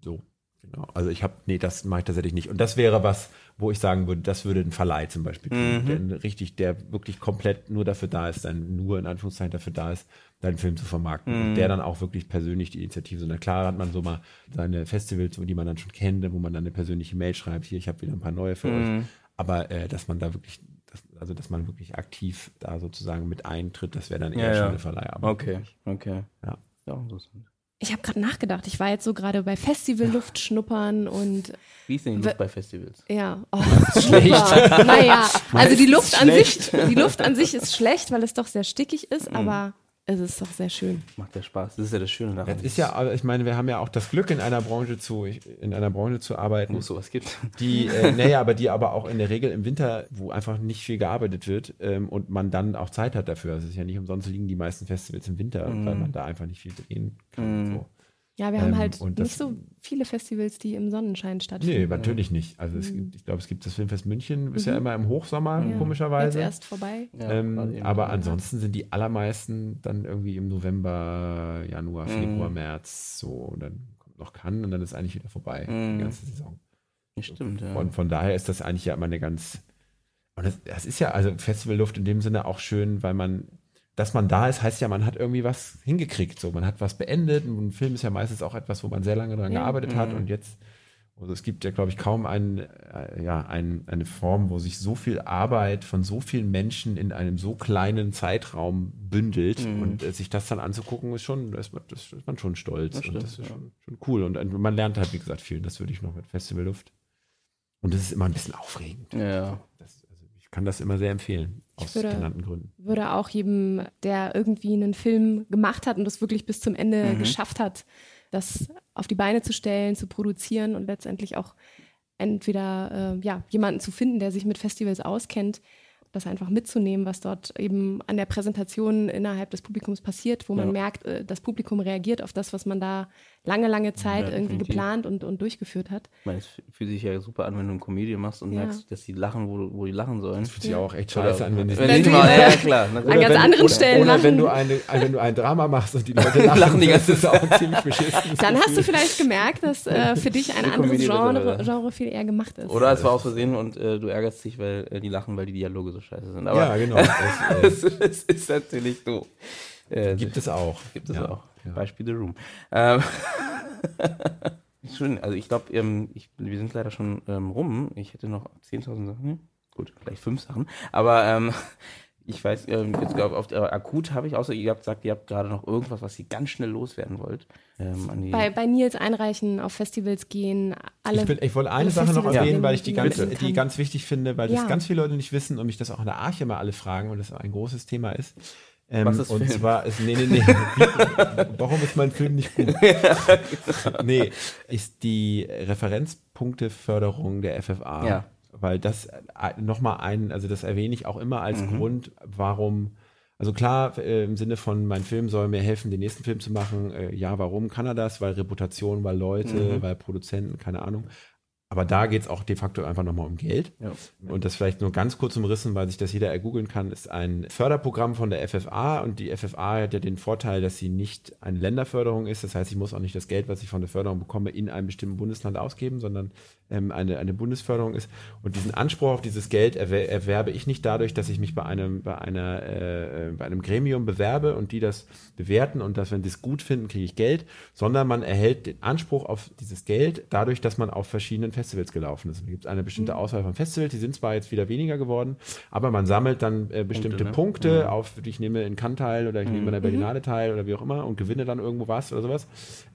[SPEAKER 2] So. Genau. Also ich habe, nee, das mache ich tatsächlich nicht. Und das wäre was, wo ich sagen würde, das würde ein Verleih zum Beispiel tun, mhm. der richtig, der wirklich komplett nur dafür da ist, dann nur in Anführungszeichen dafür da ist, deinen Film zu vermarkten. Mhm. Und der dann auch wirklich persönlich die Initiative. So, na klar hat man so mal seine Festivals, die man dann schon kennt, wo man dann eine persönliche Mail schreibt, hier, ich habe wieder ein paar neue für mhm. euch. Aber äh, dass man da wirklich, dass, also dass man wirklich aktiv da sozusagen mit eintritt, das wäre dann eher ja, schon eine Verleiharbeit.
[SPEAKER 1] Okay, okay. Ja. Ja,
[SPEAKER 3] interessant. Ich habe gerade nachgedacht. Ich war jetzt so gerade bei Festivalluft schnuppern und.
[SPEAKER 1] Wie ist denn die Luft bei Festivals?
[SPEAKER 3] Ja, *laughs* oh, schlecht. naja, also die Luft an sich, die Luft an sich ist schlecht, weil es doch sehr stickig ist, mhm. aber es ist doch sehr schön.
[SPEAKER 1] Macht ja Spaß. Das ist ja das Schöne daran.
[SPEAKER 2] Das ist ja, ich meine, wir haben ja auch das Glück, in einer Branche zu, in einer Branche zu arbeiten.
[SPEAKER 1] Wo es sowas gibt.
[SPEAKER 2] Die, äh, *laughs* naja, aber die aber auch in der Regel im Winter, wo einfach nicht viel gearbeitet wird ähm, und man dann auch Zeit hat dafür. Also es ist ja nicht umsonst liegen die meisten Festivals im Winter, mm. weil man da einfach nicht viel drehen kann. Mm. So.
[SPEAKER 3] Ja, wir haben ähm, halt nicht so viele Festivals, die im Sonnenschein stattfinden.
[SPEAKER 2] Nee, natürlich nicht. Also es mhm. gibt, ich glaube, es gibt das Filmfest München, ist mhm. ja immer im Hochsommer, ja. komischerweise.
[SPEAKER 3] Jetzt erst vorbei.
[SPEAKER 2] Ja, ähm, aber ansonsten sind die allermeisten dann irgendwie im November, Januar, mhm. Februar, März, so, und dann kommt noch Cannes und dann ist eigentlich wieder vorbei, die ganze Saison.
[SPEAKER 1] Stimmt, ja.
[SPEAKER 2] Und von daher ist das eigentlich ja immer eine ganz, und das, das ist ja, also Festivalluft in dem Sinne auch schön, weil man dass man da ist, heißt ja, man hat irgendwie was hingekriegt. So, man hat was beendet. Und ein Film ist ja meistens auch etwas, wo man sehr lange daran gearbeitet hat. Mhm. Und jetzt, also es gibt ja, glaube ich, kaum ein, äh, ja, ein, eine Form, wo sich so viel Arbeit von so vielen Menschen in einem so kleinen Zeitraum bündelt. Mhm. Und äh, sich das dann anzugucken, ist schon, ist man, das ist man schon stolz. Das, stimmt, und das ist ja. schon, schon, cool. Und äh, man lernt halt, wie gesagt, viel. Das würde ich noch mit Festivalluft. Und das ist immer ein bisschen aufregend.
[SPEAKER 1] Ja.
[SPEAKER 2] Das, ich kann das immer sehr empfehlen. Aus würde, genannten Gründen.
[SPEAKER 3] Würde auch jedem, der irgendwie einen Film gemacht hat und das wirklich bis zum Ende mhm. geschafft hat, das auf die Beine zu stellen, zu produzieren und letztendlich auch entweder äh, ja, jemanden zu finden, der sich mit Festivals auskennt, das einfach mitzunehmen, was dort eben an der Präsentation innerhalb des Publikums passiert, wo man ja. merkt, äh, das Publikum reagiert auf das, was man da lange, lange Zeit ja, irgendwie definitiv. geplant und, und durchgeführt hat.
[SPEAKER 1] Ich meine, es fühlt sich ja super an, wenn du eine Komödie machst und ja. merkst, dass die lachen, wo, wo die lachen sollen. Das
[SPEAKER 2] fühlt sich auch echt scheiße an, wenn,
[SPEAKER 1] wenn, wenn mal, ja, klar.
[SPEAKER 3] An ganz wenn, anderen
[SPEAKER 2] oder,
[SPEAKER 3] Stellen
[SPEAKER 2] Oder wenn du, eine, wenn du ein Drama machst und die Leute *laughs* lachen, lachen die ganze Zeit auch ziemlich
[SPEAKER 3] beschissen. Dann hast du vielleicht gemerkt, dass äh, für dich ein anderes Genre, Genre, viel eher gemacht ist.
[SPEAKER 1] Oder es war aus Versehen und äh, du ärgerst dich, weil äh, die lachen, weil die Dialoge so scheiße sind.
[SPEAKER 2] Aber ja, genau. *laughs*
[SPEAKER 1] das, *laughs* das ist natürlich doof.
[SPEAKER 2] Äh, gibt es auch.
[SPEAKER 1] Gibt es ja, auch. Ja. Beispiel The Room. Ähm, *laughs* Schön, also ich glaube, ähm, wir sind leider schon ähm, rum. Ich hätte noch 10.000 Sachen. Gut, vielleicht fünf Sachen. Aber ähm, *laughs* ich weiß, ähm, jetzt glaub, auf, äh, akut habe ich, außer ihr habt gesagt, ihr habt gerade noch irgendwas, was ihr ganz schnell loswerden wollt.
[SPEAKER 3] Ähm, bei, bei Nils einreichen, auf Festivals gehen, alle.
[SPEAKER 2] Ich, ich wollte eine Sache noch erwähnen, weil ich die ganz, die ganz wichtig finde, weil ja. das ganz viele Leute nicht wissen und mich das auch in der Arche immer alle fragen und das ein großes Thema ist. Ähm, Was ist und Film? zwar ist, nee, nee, nee. warum ist mein Film nicht gut? *laughs* nee, ist die Referenzpunkteförderung der FFA. Ja. Weil das äh, nochmal ein, also das erwähne ich auch immer als mhm. Grund, warum, also klar, äh, im Sinne von, mein Film soll mir helfen, den nächsten Film zu machen. Äh, ja, warum kann er das? Weil Reputation, weil Leute, mhm. weil Produzenten, keine Ahnung. Aber da geht es auch de facto einfach nochmal um Geld. Ja. Und das vielleicht nur ganz kurz umrissen, weil sich das jeder ergoogeln kann, ist ein Förderprogramm von der FFA. Und die FFA hat ja den Vorteil, dass sie nicht eine Länderförderung ist. Das heißt, ich muss auch nicht das Geld, was ich von der Förderung bekomme, in einem bestimmten Bundesland ausgeben, sondern ähm, eine, eine Bundesförderung ist. Und diesen Anspruch auf dieses Geld erwer erwerbe ich nicht dadurch, dass ich mich bei einem, bei einer, äh, bei einem Gremium bewerbe und die das bewerten und dass, wenn sie es gut finden, kriege ich Geld, sondern man erhält den Anspruch auf dieses Geld dadurch, dass man auf verschiedenen Festivals gelaufen ist. Da gibt es eine bestimmte mhm. Auswahl von Festivals, die sind zwar jetzt wieder weniger geworden, aber man sammelt dann äh, bestimmte Punkte, ne? Punkte mhm. auf, ich nehme in Cannes teil oder ich nehme mhm. in der Berlinale teil oder wie auch immer und gewinne dann irgendwo was oder sowas.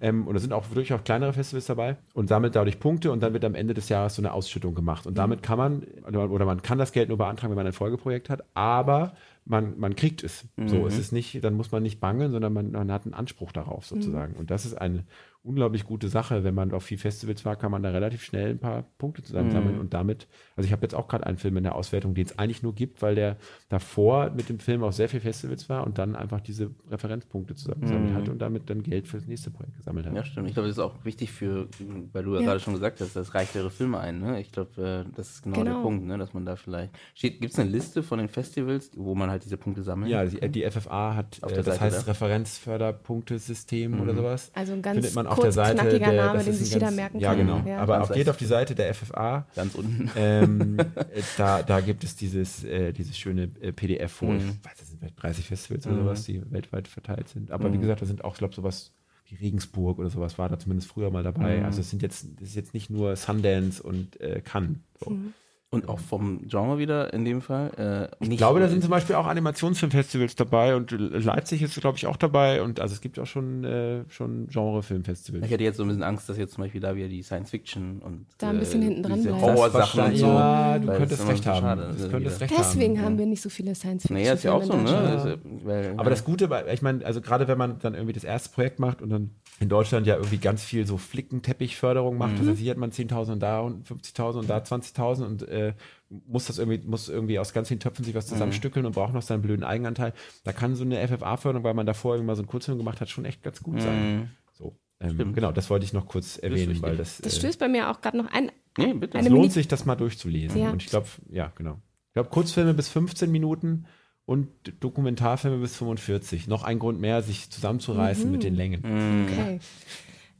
[SPEAKER 2] Ähm, und da sind auch durchaus kleinere Festivals dabei und sammelt dadurch Punkte und dann wird am Ende des Jahres so eine Ausschüttung gemacht. Und damit kann man, oder man kann das Geld nur beantragen, wenn man ein Folgeprojekt hat, aber man, man kriegt es. Mhm. So, es ist nicht, dann muss man nicht bangen, sondern man, man hat einen Anspruch darauf sozusagen. Mhm. Und das ist eine unglaublich gute Sache. Wenn man auf viel Festivals war, kann man da relativ schnell ein paar Punkte zusammensammeln mhm. und damit, also ich habe jetzt auch gerade einen Film in der Auswertung, den es eigentlich nur gibt, weil der davor mit dem Film auf sehr viel Festivals war und dann einfach diese Referenzpunkte zusammengesammelt mhm. hat und damit dann Geld für das nächste Projekt gesammelt hat.
[SPEAKER 1] Ja, stimmt. Ich glaube, das ist auch wichtig für, weil du ja, gerade schon gesagt hast, das reicht ihre Filme ein. Ne? Ich glaube, äh, das ist genau, genau, der Punkt, ne? dass man da vielleicht. Gibt es eine Liste von den Festivals, wo man halt diese Punkte sammelt?
[SPEAKER 2] Ja, die, die FFA hat, äh, das Seite heißt Referenzförderpunktesystem mhm. oder sowas.
[SPEAKER 3] Also ein ganz Findet man auf der Seite knackiger der, Name, den sich jeder merken
[SPEAKER 2] ja, kann. Genau. Ja, genau. Aber auch geht auf die Seite der FFA.
[SPEAKER 1] Ganz unten.
[SPEAKER 2] Ähm, *laughs* da, da gibt es dieses, äh, dieses schöne äh, PDF, wo mhm. ich weiß, das sind vielleicht 30 Festivals mhm. oder sowas, die weltweit verteilt sind. Aber mhm. wie gesagt, da sind auch, ich glaube, sowas wie Regensburg oder sowas war da zumindest früher mal dabei. Mhm. Also es sind jetzt, das ist jetzt nicht nur Sundance und äh, Cannes. So. Mhm.
[SPEAKER 1] Und auch vom Genre wieder in dem Fall.
[SPEAKER 2] Äh, ich glaube, da sind zum Beispiel auch Animationsfilmfestivals dabei und Leipzig ist, glaube ich, auch dabei. Und also es gibt auch schon, äh, schon Genrefilmfestivals.
[SPEAKER 1] Ich hätte jetzt so ein bisschen Angst, dass jetzt zum Beispiel da wieder die Science Fiction und
[SPEAKER 3] da ein bisschen äh, hinten dran bleiben.
[SPEAKER 1] Horrorsachen und so.
[SPEAKER 2] Ja, du könntest recht haben. Schade,
[SPEAKER 3] könntest recht Deswegen haben, haben wir nicht so viele Science Fiction.
[SPEAKER 1] Nee, ist ja auch so, ne?
[SPEAKER 2] Ja. Weil, Aber das Gute, ich meine, also gerade wenn man dann irgendwie das erste Projekt macht und dann in Deutschland ja irgendwie ganz viel so Flickenteppichförderung macht. Mhm. Das heißt, hier hat man 10.000 und da und 50.000 und da 20.000 und äh, muss das irgendwie, muss irgendwie aus ganz vielen Töpfen sich was zusammenstückeln mhm. und braucht noch seinen blöden Eigenanteil. Da kann so eine FFA-Förderung, weil man davor irgendwie mal so einen Kurzfilm gemacht hat, schon echt ganz gut sein. Mhm. So. Ähm, genau, das wollte ich noch kurz erwähnen, weil das.
[SPEAKER 3] Das äh, stößt bei mir auch gerade noch ein.
[SPEAKER 2] Nee, bitte. Es lohnt sich, das mal durchzulesen. Ja. Und ich glaube, ja, genau. Ich glaube, Kurzfilme bis 15 Minuten und Dokumentarfilme bis 45. Noch ein Grund mehr, sich zusammenzureißen mhm. mit den Längen.
[SPEAKER 3] Mhm. Okay.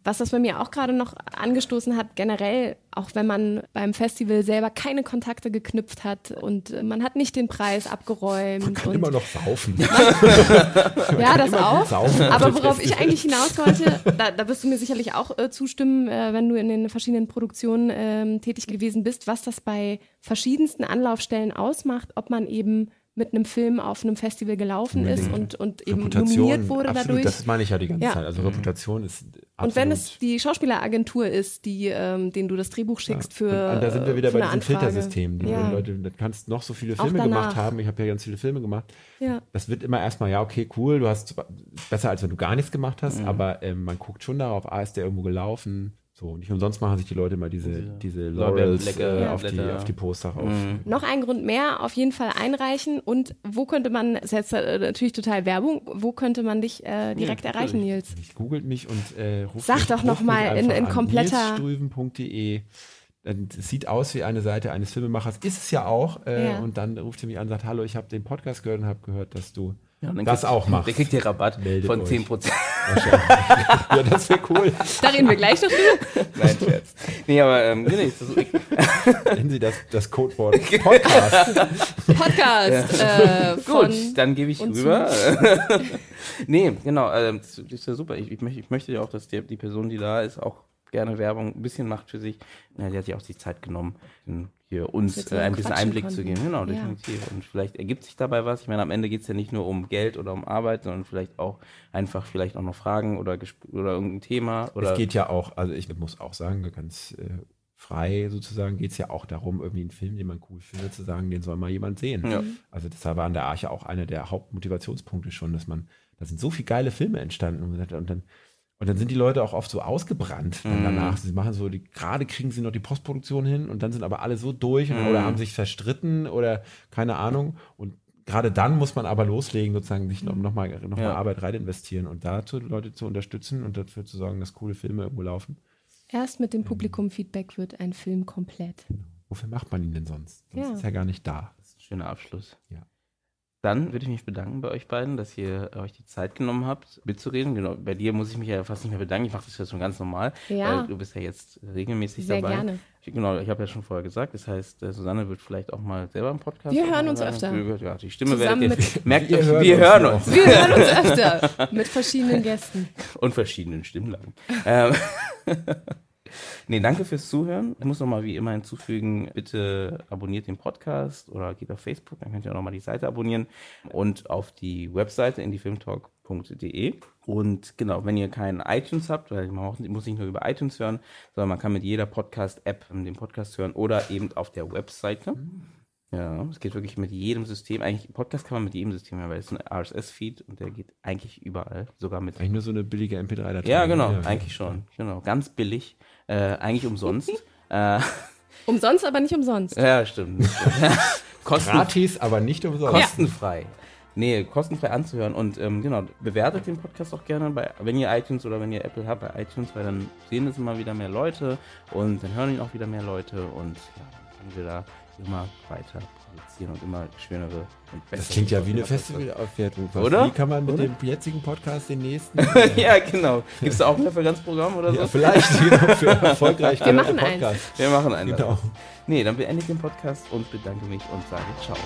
[SPEAKER 3] Was das bei mir auch gerade noch angestoßen hat, generell, auch wenn man beim Festival selber keine Kontakte geknüpft hat und man hat nicht den Preis abgeräumt. Man
[SPEAKER 2] kann immer noch saufen. *laughs*
[SPEAKER 3] ja, das auch. Aber worauf ich eigentlich hinaus wollte, da, da wirst du mir sicherlich auch äh, zustimmen, äh, wenn du in den verschiedenen Produktionen äh, tätig gewesen bist, was das bei verschiedensten Anlaufstellen ausmacht, ob man eben mit einem Film auf einem Festival gelaufen ist und, und eben nominiert wurde
[SPEAKER 2] absolut,
[SPEAKER 3] dadurch.
[SPEAKER 2] Das meine ich ja die ganze ja. Zeit. Also Reputation ist absolut.
[SPEAKER 3] Und wenn es die Schauspieleragentur ist, die, ähm, denen du das Drehbuch schickst ja. für.
[SPEAKER 2] Und da sind wir wieder bei diesem Filtersystem. Die ja. Leute, du kannst noch so viele Filme gemacht haben. Ich habe ja ganz viele Filme gemacht. Ja. Das wird immer erstmal, ja, okay, cool, du hast besser als wenn du gar nichts gemacht hast, mhm. aber ähm, man guckt schon darauf, ah, ist der irgendwo gelaufen? So, nicht umsonst machen sich die Leute mal diese, diese Laurels äh, auf, die, auf die Poster rauf. Mhm.
[SPEAKER 3] Noch ein Grund mehr, auf jeden Fall einreichen. Und wo könnte man, das ist jetzt äh, natürlich total Werbung, wo könnte man dich äh, direkt ja, erreichen, Nils?
[SPEAKER 2] Ich googelt mich und äh, ruft
[SPEAKER 3] Sag mich, doch nochmal in, in kompletter.
[SPEAKER 2] Nilsstrüven.de. Es sieht aus wie eine Seite eines Filmemachers, ist es ja auch. Äh, ja. Und dann ruft er mich an und sagt: Hallo, ich habe den Podcast gehört und habe gehört, dass du ja, das kriegt, auch macht.
[SPEAKER 1] Der kriegt ihr Rabatt Meldet von 10%. Euch. *laughs*
[SPEAKER 2] ja, das wäre cool.
[SPEAKER 3] Da reden wir gleich noch drüber.
[SPEAKER 1] Nein, Scherz. Nee, aber ähm, nee, das
[SPEAKER 2] ist Nennen Sie das, das Codewort *laughs* Podcast.
[SPEAKER 3] Podcast. Ja. Äh,
[SPEAKER 1] Gut, dann gebe ich rüber. *laughs* nee, genau. Äh, das ist ja super. Ich, ich, möchte, ich möchte ja auch, dass die, die Person, die da ist, auch gerne Werbung ein bisschen macht für sich. Ja, die hat sich auch die Zeit genommen, hier uns äh, ein bisschen Einblick konnten. zu geben. Genau, definitiv. Ja. Und vielleicht ergibt sich dabei was. Ich meine, am Ende geht es ja nicht nur um Geld oder um Arbeit, sondern vielleicht auch einfach vielleicht auch noch Fragen oder, oder irgendein Thema. Oder
[SPEAKER 2] es geht ja auch, also ich muss auch sagen, ganz äh, frei sozusagen geht es ja auch darum, irgendwie einen Film, den man cool findet, zu sagen, den soll mal jemand sehen. Ja. Also das war an der Arche auch einer der Hauptmotivationspunkte schon, dass man, da sind so viele geile Filme entstanden und dann und dann sind die Leute auch oft so ausgebrannt mm. danach. Sie machen so, die, gerade kriegen sie noch die Postproduktion hin und dann sind aber alle so durch mm. oder haben sich verstritten oder keine Ahnung. Und gerade dann muss man aber loslegen, sozusagen sich noch, noch, mal, noch ja. mal Arbeit rein investieren und dazu Leute zu unterstützen und dafür zu sorgen, dass coole Filme irgendwo laufen.
[SPEAKER 3] Erst mit dem ähm. Publikum-Feedback wird ein Film komplett.
[SPEAKER 2] Wofür macht man ihn denn sonst? Sonst ja. ist er gar nicht da.
[SPEAKER 1] Das ist ein schöner Abschluss.
[SPEAKER 2] Ja.
[SPEAKER 1] Dann würde ich mich bedanken bei euch beiden, dass ihr euch die Zeit genommen habt, mitzureden. Genau, bei dir muss ich mich ja fast nicht mehr bedanken. Ich mache das ja schon ganz normal.
[SPEAKER 3] Ja.
[SPEAKER 1] du bist ja jetzt regelmäßig
[SPEAKER 3] Sehr
[SPEAKER 1] dabei.
[SPEAKER 3] gerne.
[SPEAKER 1] Ich, genau, ich habe ja schon vorher gesagt. Das heißt, äh, Susanne wird vielleicht auch mal selber im Podcast.
[SPEAKER 3] Wir hören uns öfter.
[SPEAKER 1] Ja, die Stimme Zusammen
[SPEAKER 3] werdet
[SPEAKER 1] ihr. *laughs* Merkt ihr, hören wir hören uns.
[SPEAKER 3] Wir hören uns öfter. Mit verschiedenen Gästen. *laughs*
[SPEAKER 1] Und verschiedenen Stimmlagen. *laughs* Ähm, Nee, danke fürs Zuhören. Ich muss nochmal wie immer hinzufügen, bitte abonniert den Podcast oder geht auf Facebook, dann könnt ihr auch nochmal die Seite abonnieren und auf die Webseite in die filmtalk.de. Und genau, wenn ihr keinen iTunes habt, weil man muss nicht nur über iTunes hören, sondern man kann mit jeder Podcast-App den Podcast hören oder eben auf der Webseite. Ja, es geht wirklich mit jedem System. Eigentlich, Podcast kann man mit jedem System hören, weil es ist ein RSS-Feed und der geht eigentlich überall. Sogar mit.
[SPEAKER 2] Eigentlich nur so eine billige MP3-Datei.
[SPEAKER 1] Ja, genau, ja, eigentlich schon. Genau, ganz billig. Äh, eigentlich umsonst. *laughs* äh,
[SPEAKER 3] umsonst, aber nicht umsonst.
[SPEAKER 1] Ja, stimmt. *laughs*
[SPEAKER 2] Kosten, Gratis, aber nicht umsonst.
[SPEAKER 1] Kostenfrei. Nee, kostenfrei anzuhören. Und ähm, genau, bewertet den Podcast auch gerne, bei, wenn ihr iTunes oder wenn ihr Apple habt, bei iTunes, weil dann sehen es immer wieder mehr Leute und dann hören ihn auch wieder mehr Leute und ja, dann können wir da immer weiter produzieren und immer schönere
[SPEAKER 2] und bessere. Das klingt ja wie eine Festivalaufwertung.
[SPEAKER 1] Oder?
[SPEAKER 2] Wie kann man mit oder? dem jetzigen Podcast den nächsten? *laughs*
[SPEAKER 1] ja, genau. Gibt es da auch ein Referenzprogramm oder so? Ja,
[SPEAKER 2] vielleicht *laughs* für erfolgreich
[SPEAKER 3] Wir machen
[SPEAKER 1] Podcast. Einen. Wir machen einen. Genau. Nee, dann beende ich den Podcast und bedanke mich und sage Ciao.